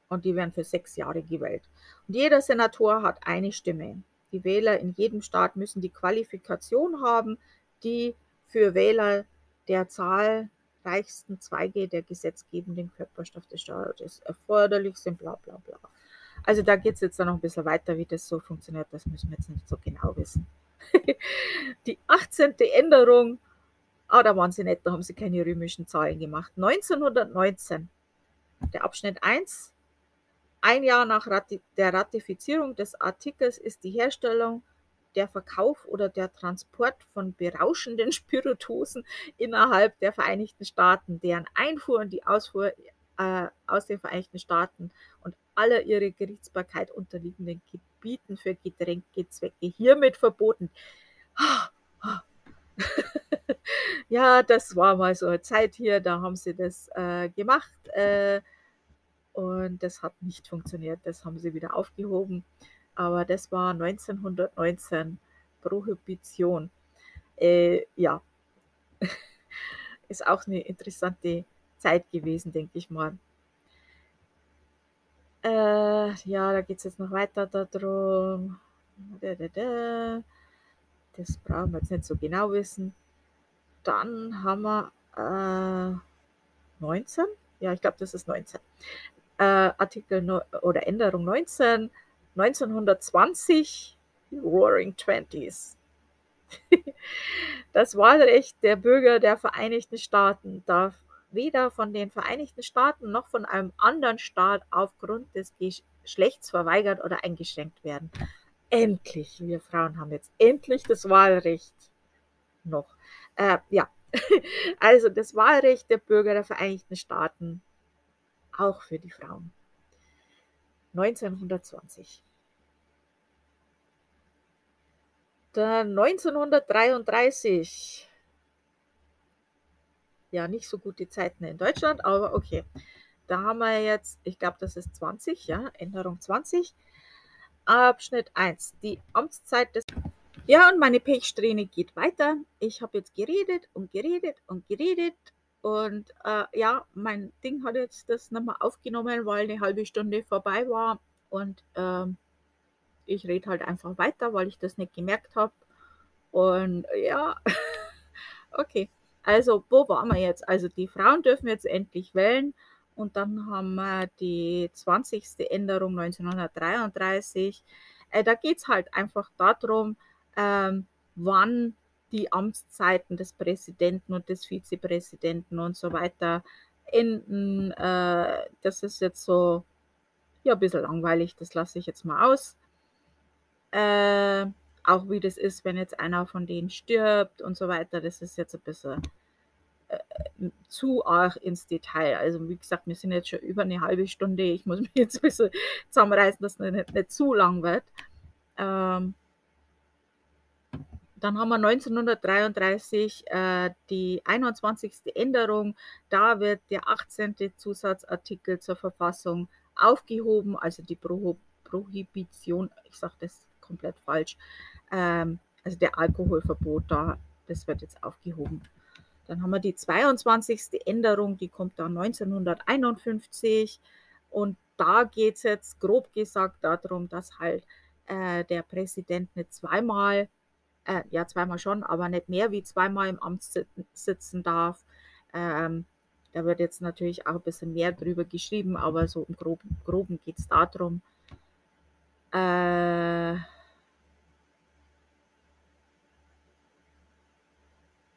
Und die werden für sechs Jahre gewählt. Und jeder Senator hat eine Stimme. Die Wähler in jedem Staat müssen die Qualifikation haben, die für Wähler der Zahl reichsten Zweige der gesetzgebenden Körperschaft des Staates erforderlich sind, bla bla bla. Also da geht es jetzt dann noch ein bisschen weiter, wie das so funktioniert, das müssen wir jetzt nicht so genau wissen. [LAUGHS] Die 18. Änderung, ah, da waren sie nett, da haben sie keine römischen Zahlen gemacht. 1919 der Abschnitt 1. Ein Jahr nach Rati der Ratifizierung des Artikels ist die Herstellung, der Verkauf oder der Transport von berauschenden [LAUGHS] Spirituosen innerhalb der Vereinigten Staaten, deren Einfuhr und die Ausfuhr äh, aus den Vereinigten Staaten und aller ihre Gerichtsbarkeit unterliegenden Gebieten für Getränkezwecke hiermit verboten. [LAUGHS] ja, das war mal so eine Zeit hier, da haben sie das äh, gemacht äh, und das hat nicht funktioniert. Das haben sie wieder aufgehoben. Aber das war 1919 Prohibition. Äh, ja, [LAUGHS] ist auch eine interessante Zeit gewesen, denke ich mal. Äh, ja, da geht es jetzt noch weiter darum. Das brauchen wir jetzt nicht so genau wissen. Dann haben wir äh, 19. Ja, ich glaube, das ist 19. Äh, Artikel no oder Änderung 19. 1920 Roaring Twenties. [LAUGHS] Das Wahlrecht der Bürger der Vereinigten Staaten darf weder von den Vereinigten Staaten noch von einem anderen Staat aufgrund des Geschlechts verweigert oder eingeschränkt werden. Endlich, wir Frauen haben jetzt endlich das Wahlrecht noch. Äh, ja, [LAUGHS] also das Wahlrecht der Bürger der Vereinigten Staaten auch für die Frauen. 1920. Dann 1933 ja nicht so gute Zeiten in Deutschland, aber okay. Da haben wir jetzt, ich glaube, das ist 20, ja, Änderung 20. Abschnitt 1. Die Amtszeit des. Ja, und meine Pechsträhne geht weiter. Ich habe jetzt geredet und geredet und geredet. Und äh, ja, mein Ding hat jetzt das mehr aufgenommen, weil eine halbe Stunde vorbei war. Und ähm, ich rede halt einfach weiter, weil ich das nicht gemerkt habe. Und ja, [LAUGHS] okay. Also, wo waren wir jetzt? Also, die Frauen dürfen jetzt endlich wählen. Und dann haben wir die 20. Änderung 1933. Äh, da geht es halt einfach darum, ähm, wann die Amtszeiten des Präsidenten und des Vizepräsidenten und so weiter enden. Äh, das ist jetzt so ja, ein bisschen langweilig, das lasse ich jetzt mal aus. Äh, auch wie das ist, wenn jetzt einer von denen stirbt und so weiter, das ist jetzt ein bisschen äh, zu arg ins Detail. Also wie gesagt, wir sind jetzt schon über eine halbe Stunde. Ich muss mich jetzt ein bisschen zusammenreißen, dass es nicht, nicht zu lang wird. Ähm, dann haben wir 1933 äh, die 21. Änderung. Da wird der 18. Zusatzartikel zur Verfassung aufgehoben, also die Pro Prohibition, ich sage das komplett falsch, ähm, also der Alkoholverbot da, das wird jetzt aufgehoben. Dann haben wir die 22. Änderung, die kommt dann 1951 und da geht es jetzt grob gesagt darum, dass halt äh, der Präsident nicht zweimal, äh, ja zweimal schon, aber nicht mehr wie zweimal im Amt sitzen darf. Ähm, da wird jetzt natürlich auch ein bisschen mehr drüber geschrieben, aber so im Groben, Groben geht es darum. Äh,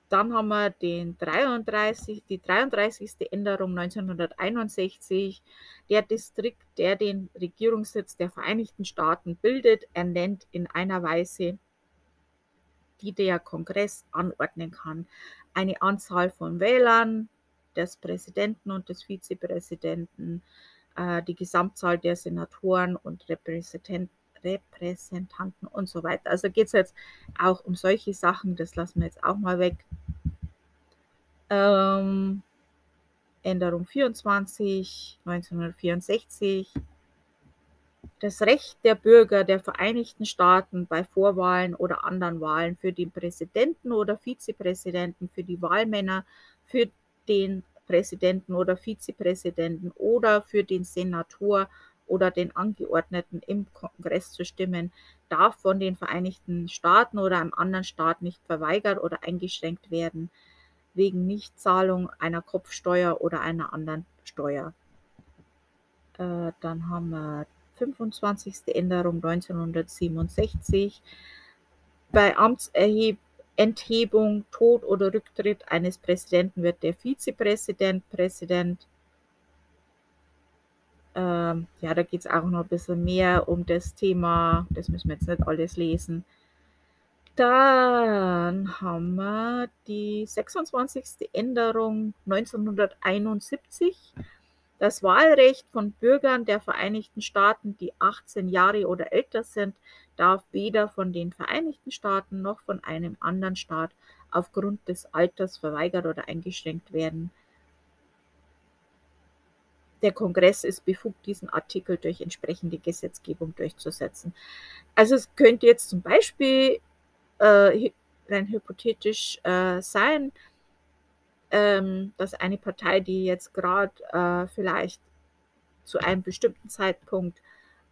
Dann haben wir den 33, die 33. Änderung 1961. Der Distrikt, der den Regierungssitz der Vereinigten Staaten bildet, ernennt in einer Weise, die der Kongress anordnen kann, eine Anzahl von Wählern des Präsidenten und des Vizepräsidenten, äh, die Gesamtzahl der Senatoren und Repräsentanten Repräsentanten und so weiter. Also geht es jetzt auch um solche Sachen, das lassen wir jetzt auch mal weg. Ähm, Änderung 24, 1964. Das Recht der Bürger der Vereinigten Staaten bei Vorwahlen oder anderen Wahlen für den Präsidenten oder Vizepräsidenten, für die Wahlmänner, für den Präsidenten oder Vizepräsidenten oder für den Senator oder den Angeordneten im Kongress zu stimmen, darf von den Vereinigten Staaten oder einem anderen Staat nicht verweigert oder eingeschränkt werden wegen Nichtzahlung einer Kopfsteuer oder einer anderen Steuer. Äh, dann haben wir 25. Änderung 1967. Bei Amtsenthebung, Tod oder Rücktritt eines Präsidenten wird der Vizepräsident Präsident Ähm, ja, da geht es auch noch ein bisschen mehr um das Thema. Das müssen wir jetzt nicht alles lesen. Dann haben wir die 26. Änderung 1971. Das Wahlrecht von Bürgern der Vereinigten Staaten, die 18 Jahre oder älter sind, darf weder von den Vereinigten Staaten noch von einem anderen Staat aufgrund des Alters verweigert oder eingeschränkt werden. Der Kongress ist befugt, diesen Artikel durch entsprechende Gesetzgebung durchzusetzen. Also es könnte jetzt zum Beispiel äh, rein hypothetisch äh, sein, ähm, dass eine Partei, die jetzt gerade äh, vielleicht zu einem bestimmten Zeitpunkt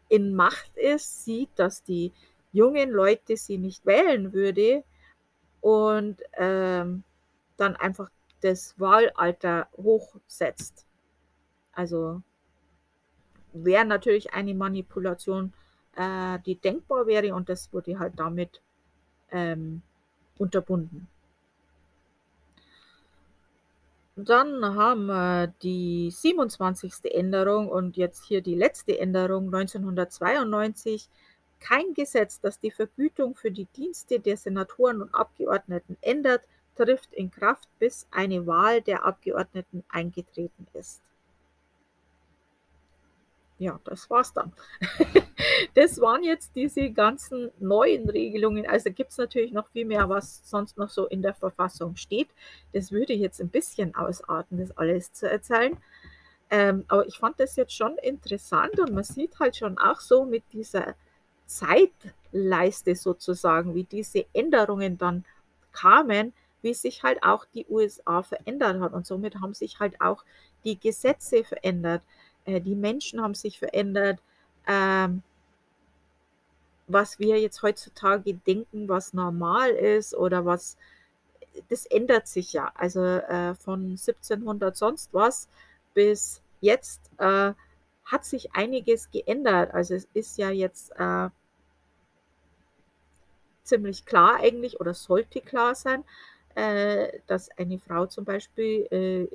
in Macht ist, sieht, dass die jungen Leute sie nicht wählen würde und ähm, dann einfach das Wahlalter hochsetzt. Also wäre natürlich eine Manipulation, äh, die denkbar wäre und das wurde halt damit ähm, unterbunden. Dann haben wir die 27. Änderung und jetzt hier die letzte Änderung 1992. Kein Gesetz, das die Vergütung für die Dienste der Senatoren und Abgeordneten ändert, trifft in Kraft, bis eine Wahl der Abgeordneten eingetreten ist. Ja, das war's dann. [LAUGHS] das waren jetzt diese ganzen neuen Regelungen. Also gibt es natürlich noch viel mehr, was sonst noch so in der Verfassung steht. Das würde jetzt ein bisschen ausarten, das alles zu erzählen. Ähm, aber ich fand das jetzt schon interessant und man sieht halt schon auch so mit dieser Zeitleiste sozusagen, wie diese Änderungen dann kamen, wie sich halt auch die USA verändert hat. Und somit haben sich halt auch die Gesetze verändert. Äh, die Menschen haben sich verändert. Ähm, was wir jetzt heutzutage denken, was normal ist oder was, das ändert sich ja. Also äh, von 1700 sonst was bis jetzt äh, hat sich einiges geändert. Also es ist ja jetzt äh, ziemlich klar eigentlich oder sollte klar sein, äh, dass eine Frau zum Beispiel äh,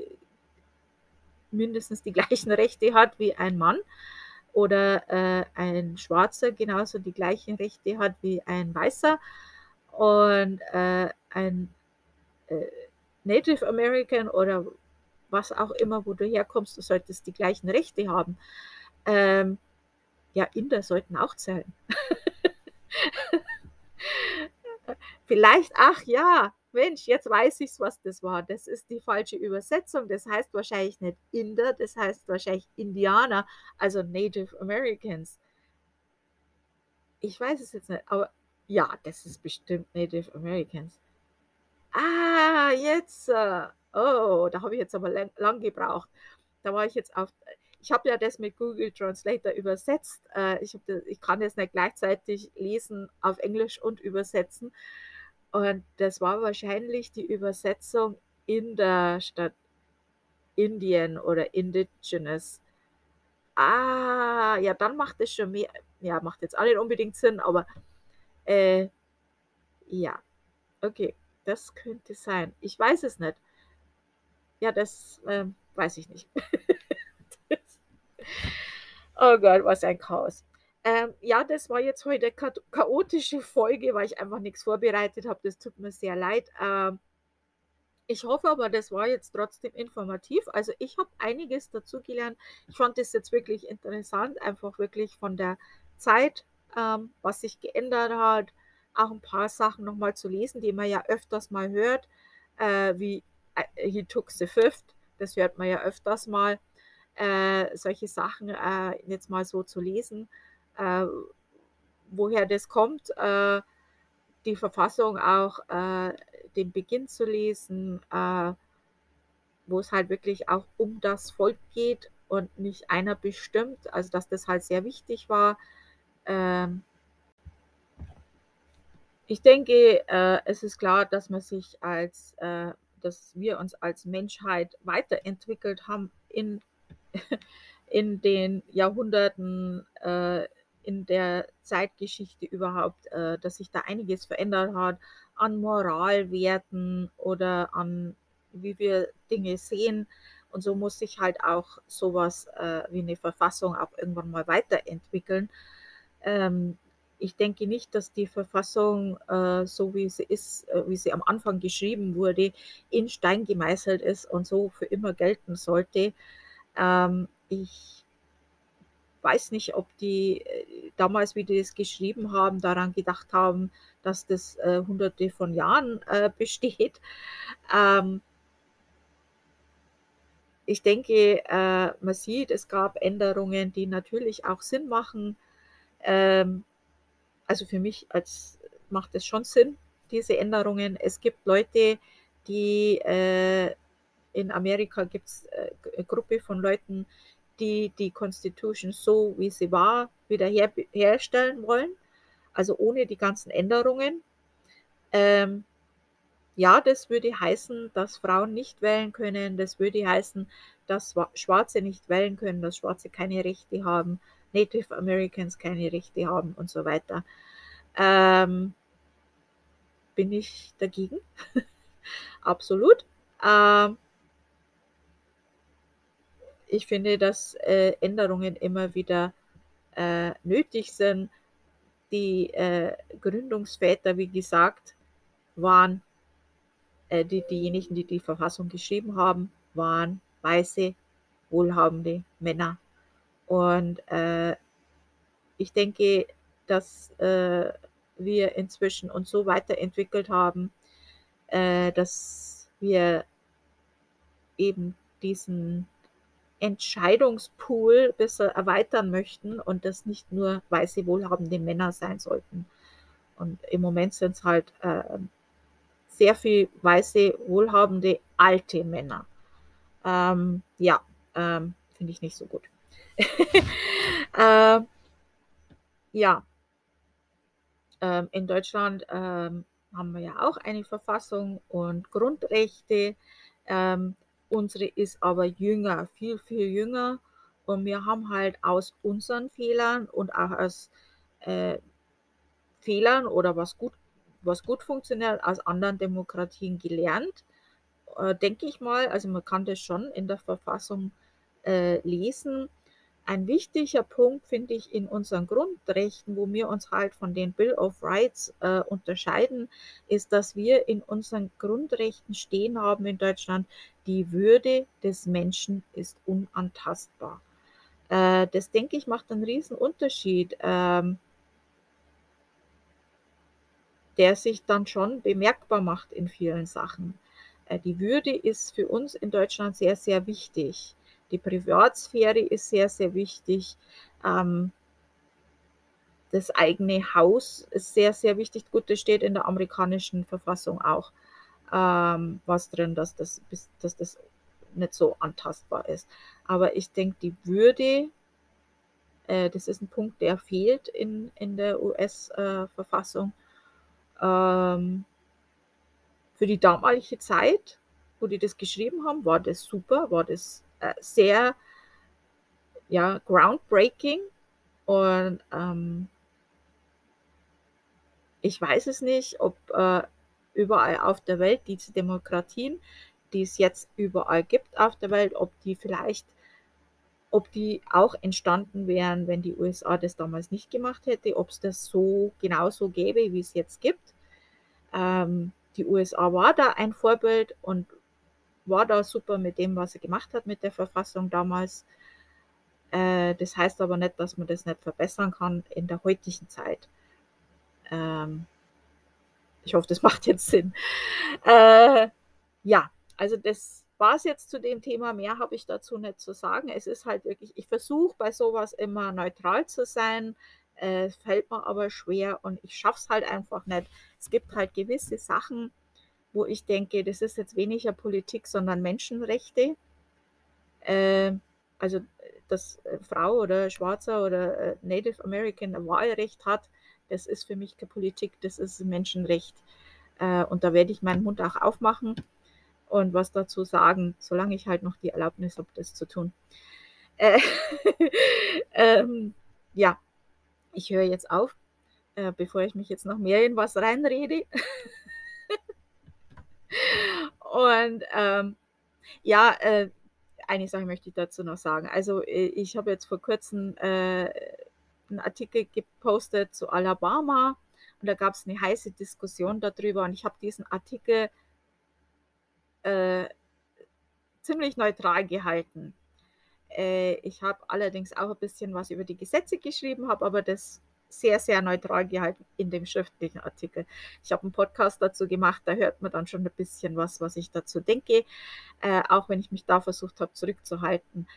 mindestens die gleichen Rechte hat wie ein Mann oder äh, ein Schwarzer genauso die gleichen Rechte hat wie ein Weißer und äh, ein äh, Native American oder was auch immer, wo du herkommst, du solltest die gleichen Rechte haben. Ähm, ja, Inder sollten auch zählen. [LAUGHS] Vielleicht, ach ja, Mensch, jetzt weiß ich, was das war. Das ist die falsche Übersetzung. Das heißt wahrscheinlich nicht Inder, das heißt wahrscheinlich Indianer, also Native Americans. Ich weiß es jetzt nicht, aber ja, das ist bestimmt Native Americans. Ah, jetzt. Äh, oh, da habe ich jetzt aber lang, gebraucht. Da war ich jetzt auf. Ich habe ja das mit Google Translator übersetzt. Äh, ich, das, ich kann das nicht gleichzeitig lesen auf Englisch und übersetzen. Und das war wahrscheinlich die Übersetzung in der Stadt Indien oder Indigenous. Ah, ja, dann macht es schon mehr. Ja, macht jetzt auch nicht unbedingt Sinn, aber äh, ja, okay, das könnte sein. Ich weiß es nicht. Ja, das äh, weiß ich nicht. [LAUGHS] oh Gott, was ein Chaos. Ähm, ja, das war jetzt heute eine chaotische Folge, weil ich einfach nichts vorbereitet habe. Das tut mir sehr leid. Ähm, ich hoffe aber, das war jetzt trotzdem informativ. Also ich habe einiges dazugelernt. Ich fand das jetzt wirklich interessant, einfach wirklich von der Zeit, ähm, was sich geändert hat, auch ein paar Sachen nochmal zu lesen, die man ja öfters mal hört, äh, wie äh, He took the fifth, das hört man ja öfters mal, äh, solche Sachen äh, jetzt mal so zu lesen äh, woher das kommt, äh, die Verfassung auch äh, den Beginn zu lesen, äh, wo es halt wirklich auch um das Volk geht und nicht einer bestimmt, also dass das halt sehr wichtig war. Ähm, ich denke, äh, es ist klar, dass man sich als, äh, dass wir uns als Menschheit weiterentwickelt haben in, [LAUGHS] in den Jahrhunderten, äh, in der Zeitgeschichte überhaupt, äh, dass sich da einiges verändert hat an Moralwerten oder an wie wir Dinge sehen Und so muss sich halt auch sowas äh, wie eine Verfassung auch irgendwann mal weiterentwickeln. Ähm, ich denke nicht, dass die Verfassung, äh, so wie sie ist, äh, wie sie am Anfang geschrieben wurde, in Stein gemeißelt ist und so für immer gelten sollte. Ähm, ich weiß nicht, ob die äh, damals, wie die das geschrieben haben, daran gedacht haben, dass das äh, hunderte von Jahren äh, [LAUGHS] besteht. Ähm, ich denke, äh, man sieht, es gab Änderungen, die natürlich auch Sinn machen. Ähm, also für mich als macht es schon Sinn, diese Änderungen. Es gibt Leute, die äh, in Amerika gibt es äh, eine Gruppe von Leuten, die die Constitution so, wie sie war, wieder her herstellen wollen, also ohne die ganzen Änderungen. Ähm, ja, das würde heißen, dass Frauen nicht wählen können. Das würde heißen, dass Schwarze nicht wählen können, dass Schwarze keine Rechte haben, Native Americans keine Rechte haben und so weiter. Ähm, bin ich dagegen. [LAUGHS] Absolut. Ähm, ich finde, dass äh, Änderungen immer wieder äh, nötig sind. Die äh, Gründungsväter, wie gesagt, waren äh, die, diejenigen, die die Verfassung geschrieben haben, waren weiße, wohlhabende Männer. Und äh, ich denke, dass wir inzwischen uns so weiterentwickelt haben, dass wir eben diesen Entscheidungspool besser erweitern möchten und das nicht nur weiße, wohlhabende Männer sein sollten. Und im Moment sind es halt äh, sehr viel weiße, wohlhabende, alte Männer. Ähm, ja, ähm, finde ich nicht so gut. [LAUGHS] äh, ja, ähm, in Deutschland ähm, haben wir ja auch eine Verfassung und Grundrechte. Ähm, unsere ist aber jünger, viel, viel jünger. Und wir haben halt aus unseren Fehlern und auch aus äh, Fehlern oder was gut, was gut funktioniert, aus anderen Demokratien gelernt, äh, denke ich mal. Also man kann das schon in der Verfassung äh, lesen. Ein wichtiger Punkt finde ich in unseren Grundrechten, wo wir uns halt von den Bill of Rights äh, unterscheiden, ist, dass wir in unseren Grundrechten stehen haben in Deutschland, die Würde des Menschen ist unantastbar. Äh, das denke ich macht einen riesen Unterschied, ähm, der sich dann schon bemerkbar macht in vielen Sachen. Äh, die Würde ist für uns in Deutschland sehr, sehr wichtig. Die Privatsphäre ist sehr, sehr wichtig. Ähm, das eigene Haus ist sehr, sehr wichtig. Gut, das steht in der amerikanischen Verfassung auch ähm, was drin, dass das, dass das nicht so antastbar ist. Aber ich denke, die Würde, äh, das ist ein Punkt, der fehlt in, in der US-Verfassung. Äh, ähm, für die damalige Zeit, wo die das geschrieben haben, war das super, war das sehr ja, groundbreaking und ähm, ich weiß es nicht, ob äh, überall auf der Welt diese Demokratien, die es jetzt überall gibt auf der Welt, ob die vielleicht, ob die auch entstanden wären, wenn die USA das damals nicht gemacht hätte, ob es das so genauso gäbe, wie es jetzt gibt. Ähm, die USA war da ein Vorbild und war da super mit dem, was er gemacht hat mit der Verfassung damals. Äh, das heißt aber nicht, dass man das nicht verbessern kann in der heutigen Zeit. Ähm, ich hoffe, das [LAUGHS] macht jetzt Sinn. Äh, ja, also das war es jetzt zu dem Thema. Mehr habe ich dazu nicht zu sagen. Es ist halt wirklich, ich versuche bei sowas immer neutral zu sein. Äh, fällt mir aber schwer und ich schaffe es halt einfach nicht. Es gibt halt gewisse Sachen, wo ich denke, das ist jetzt weniger Politik, sondern Menschenrechte. Äh, also, dass äh, Frau oder Schwarzer oder äh, Native American ein Wahlrecht hat, das ist für mich keine Politik, das ist ein Menschenrecht. Äh, und da werde ich meinen Mund auch aufmachen und was dazu sagen, solange ich halt noch die Erlaubnis habe, das zu tun. Äh, [LAUGHS] ähm, ja, ich höre jetzt auf, äh, bevor ich mich jetzt noch mehr in was reinrede. [LAUGHS] Und ähm, ja, äh, eine Sache möchte ich dazu noch sagen. Also äh, ich habe jetzt vor kurzem äh, einen Artikel gepostet zu Alabama und da gab es eine heiße Diskussion darüber und ich habe diesen Artikel äh, ziemlich neutral gehalten. Äh, ich habe allerdings auch ein bisschen was über die Gesetze geschrieben, habe aber das sehr, sehr neutral gehalten in dem schriftlichen Artikel. Ich habe einen Podcast dazu gemacht, da hört man dann schon ein bisschen was, was ich dazu denke, äh, auch wenn ich mich da versucht habe zurückzuhalten.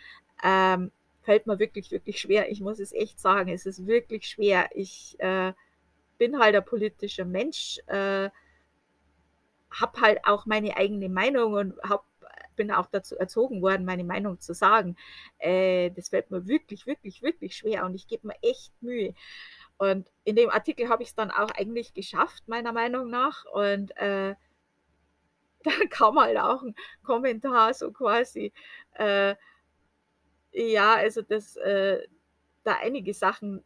Ähm, fällt mir wirklich, wirklich schwer. Ich muss es echt sagen, es ist wirklich schwer. Ich äh, bin halt ein politischer Mensch, äh, habe halt auch meine eigene Meinung und hab, bin auch dazu erzogen worden, meine Meinung zu sagen. Äh, das fällt mir wirklich, wirklich, wirklich schwer und ich gebe mir echt Mühe. Und in dem Artikel habe ich es dann auch eigentlich geschafft, meiner Meinung nach. Und äh, [LAUGHS] dann kam halt auch ein Kommentar so quasi, äh, ja, also dass äh, da einige Sachen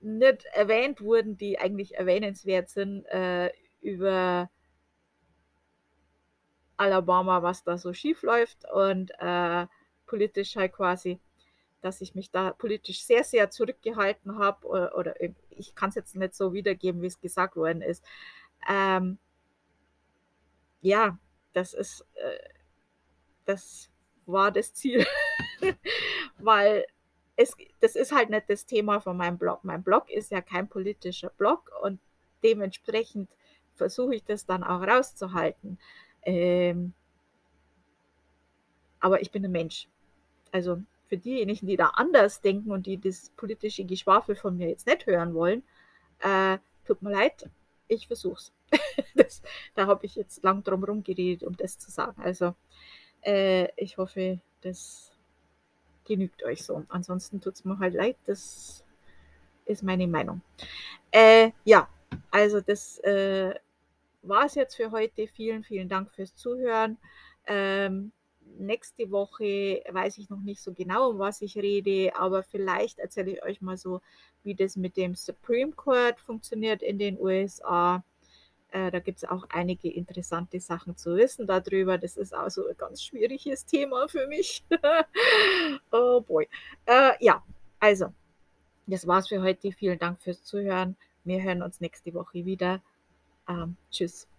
nicht erwähnt wurden, die eigentlich erwähnenswert sind äh, über Alabama, was da so schief läuft und äh, politisch halt quasi dass ich mich da politisch sehr, sehr zurückgehalten habe oder, oder ich kann es jetzt nicht so wiedergeben, wie es gesagt worden ist. Ähm, ja, das ist, äh, das war das Ziel, [LAUGHS] weil es, das ist halt nicht das Thema von meinem Blog. Mein Blog ist ja kein politischer Blog und dementsprechend versuche ich das dann auch rauszuhalten. Ähm, aber ich bin ein Mensch. Also für diejenigen, die da anders denken und die das politische Geschwafel von mir jetzt nicht hören wollen, äh, tut mir leid, ich versuch's. [LAUGHS] das, da habe ich jetzt lang drum herum geredet, um das zu sagen. Also äh, ich hoffe, das genügt euch so. Ansonsten tut es mir halt leid, das ist meine Meinung. Äh, ja, also das äh, war es jetzt für heute. Vielen, vielen Dank fürs Zuhören. Ähm, nächste Woche weiß ich noch nicht so genau, um was ich rede, aber vielleicht erzähle ich euch mal so, wie das mit dem Supreme Court funktioniert in den USA. Äh, da gibt es auch einige interessante Sachen zu wissen darüber. Das ist also ein ganz schwieriges Thema für mich. [LAUGHS] oh boy. Äh, ja, also, das war's für heute. Vielen Dank fürs Zuhören. Wir hören uns nächste Woche wieder. Ähm, tschüss.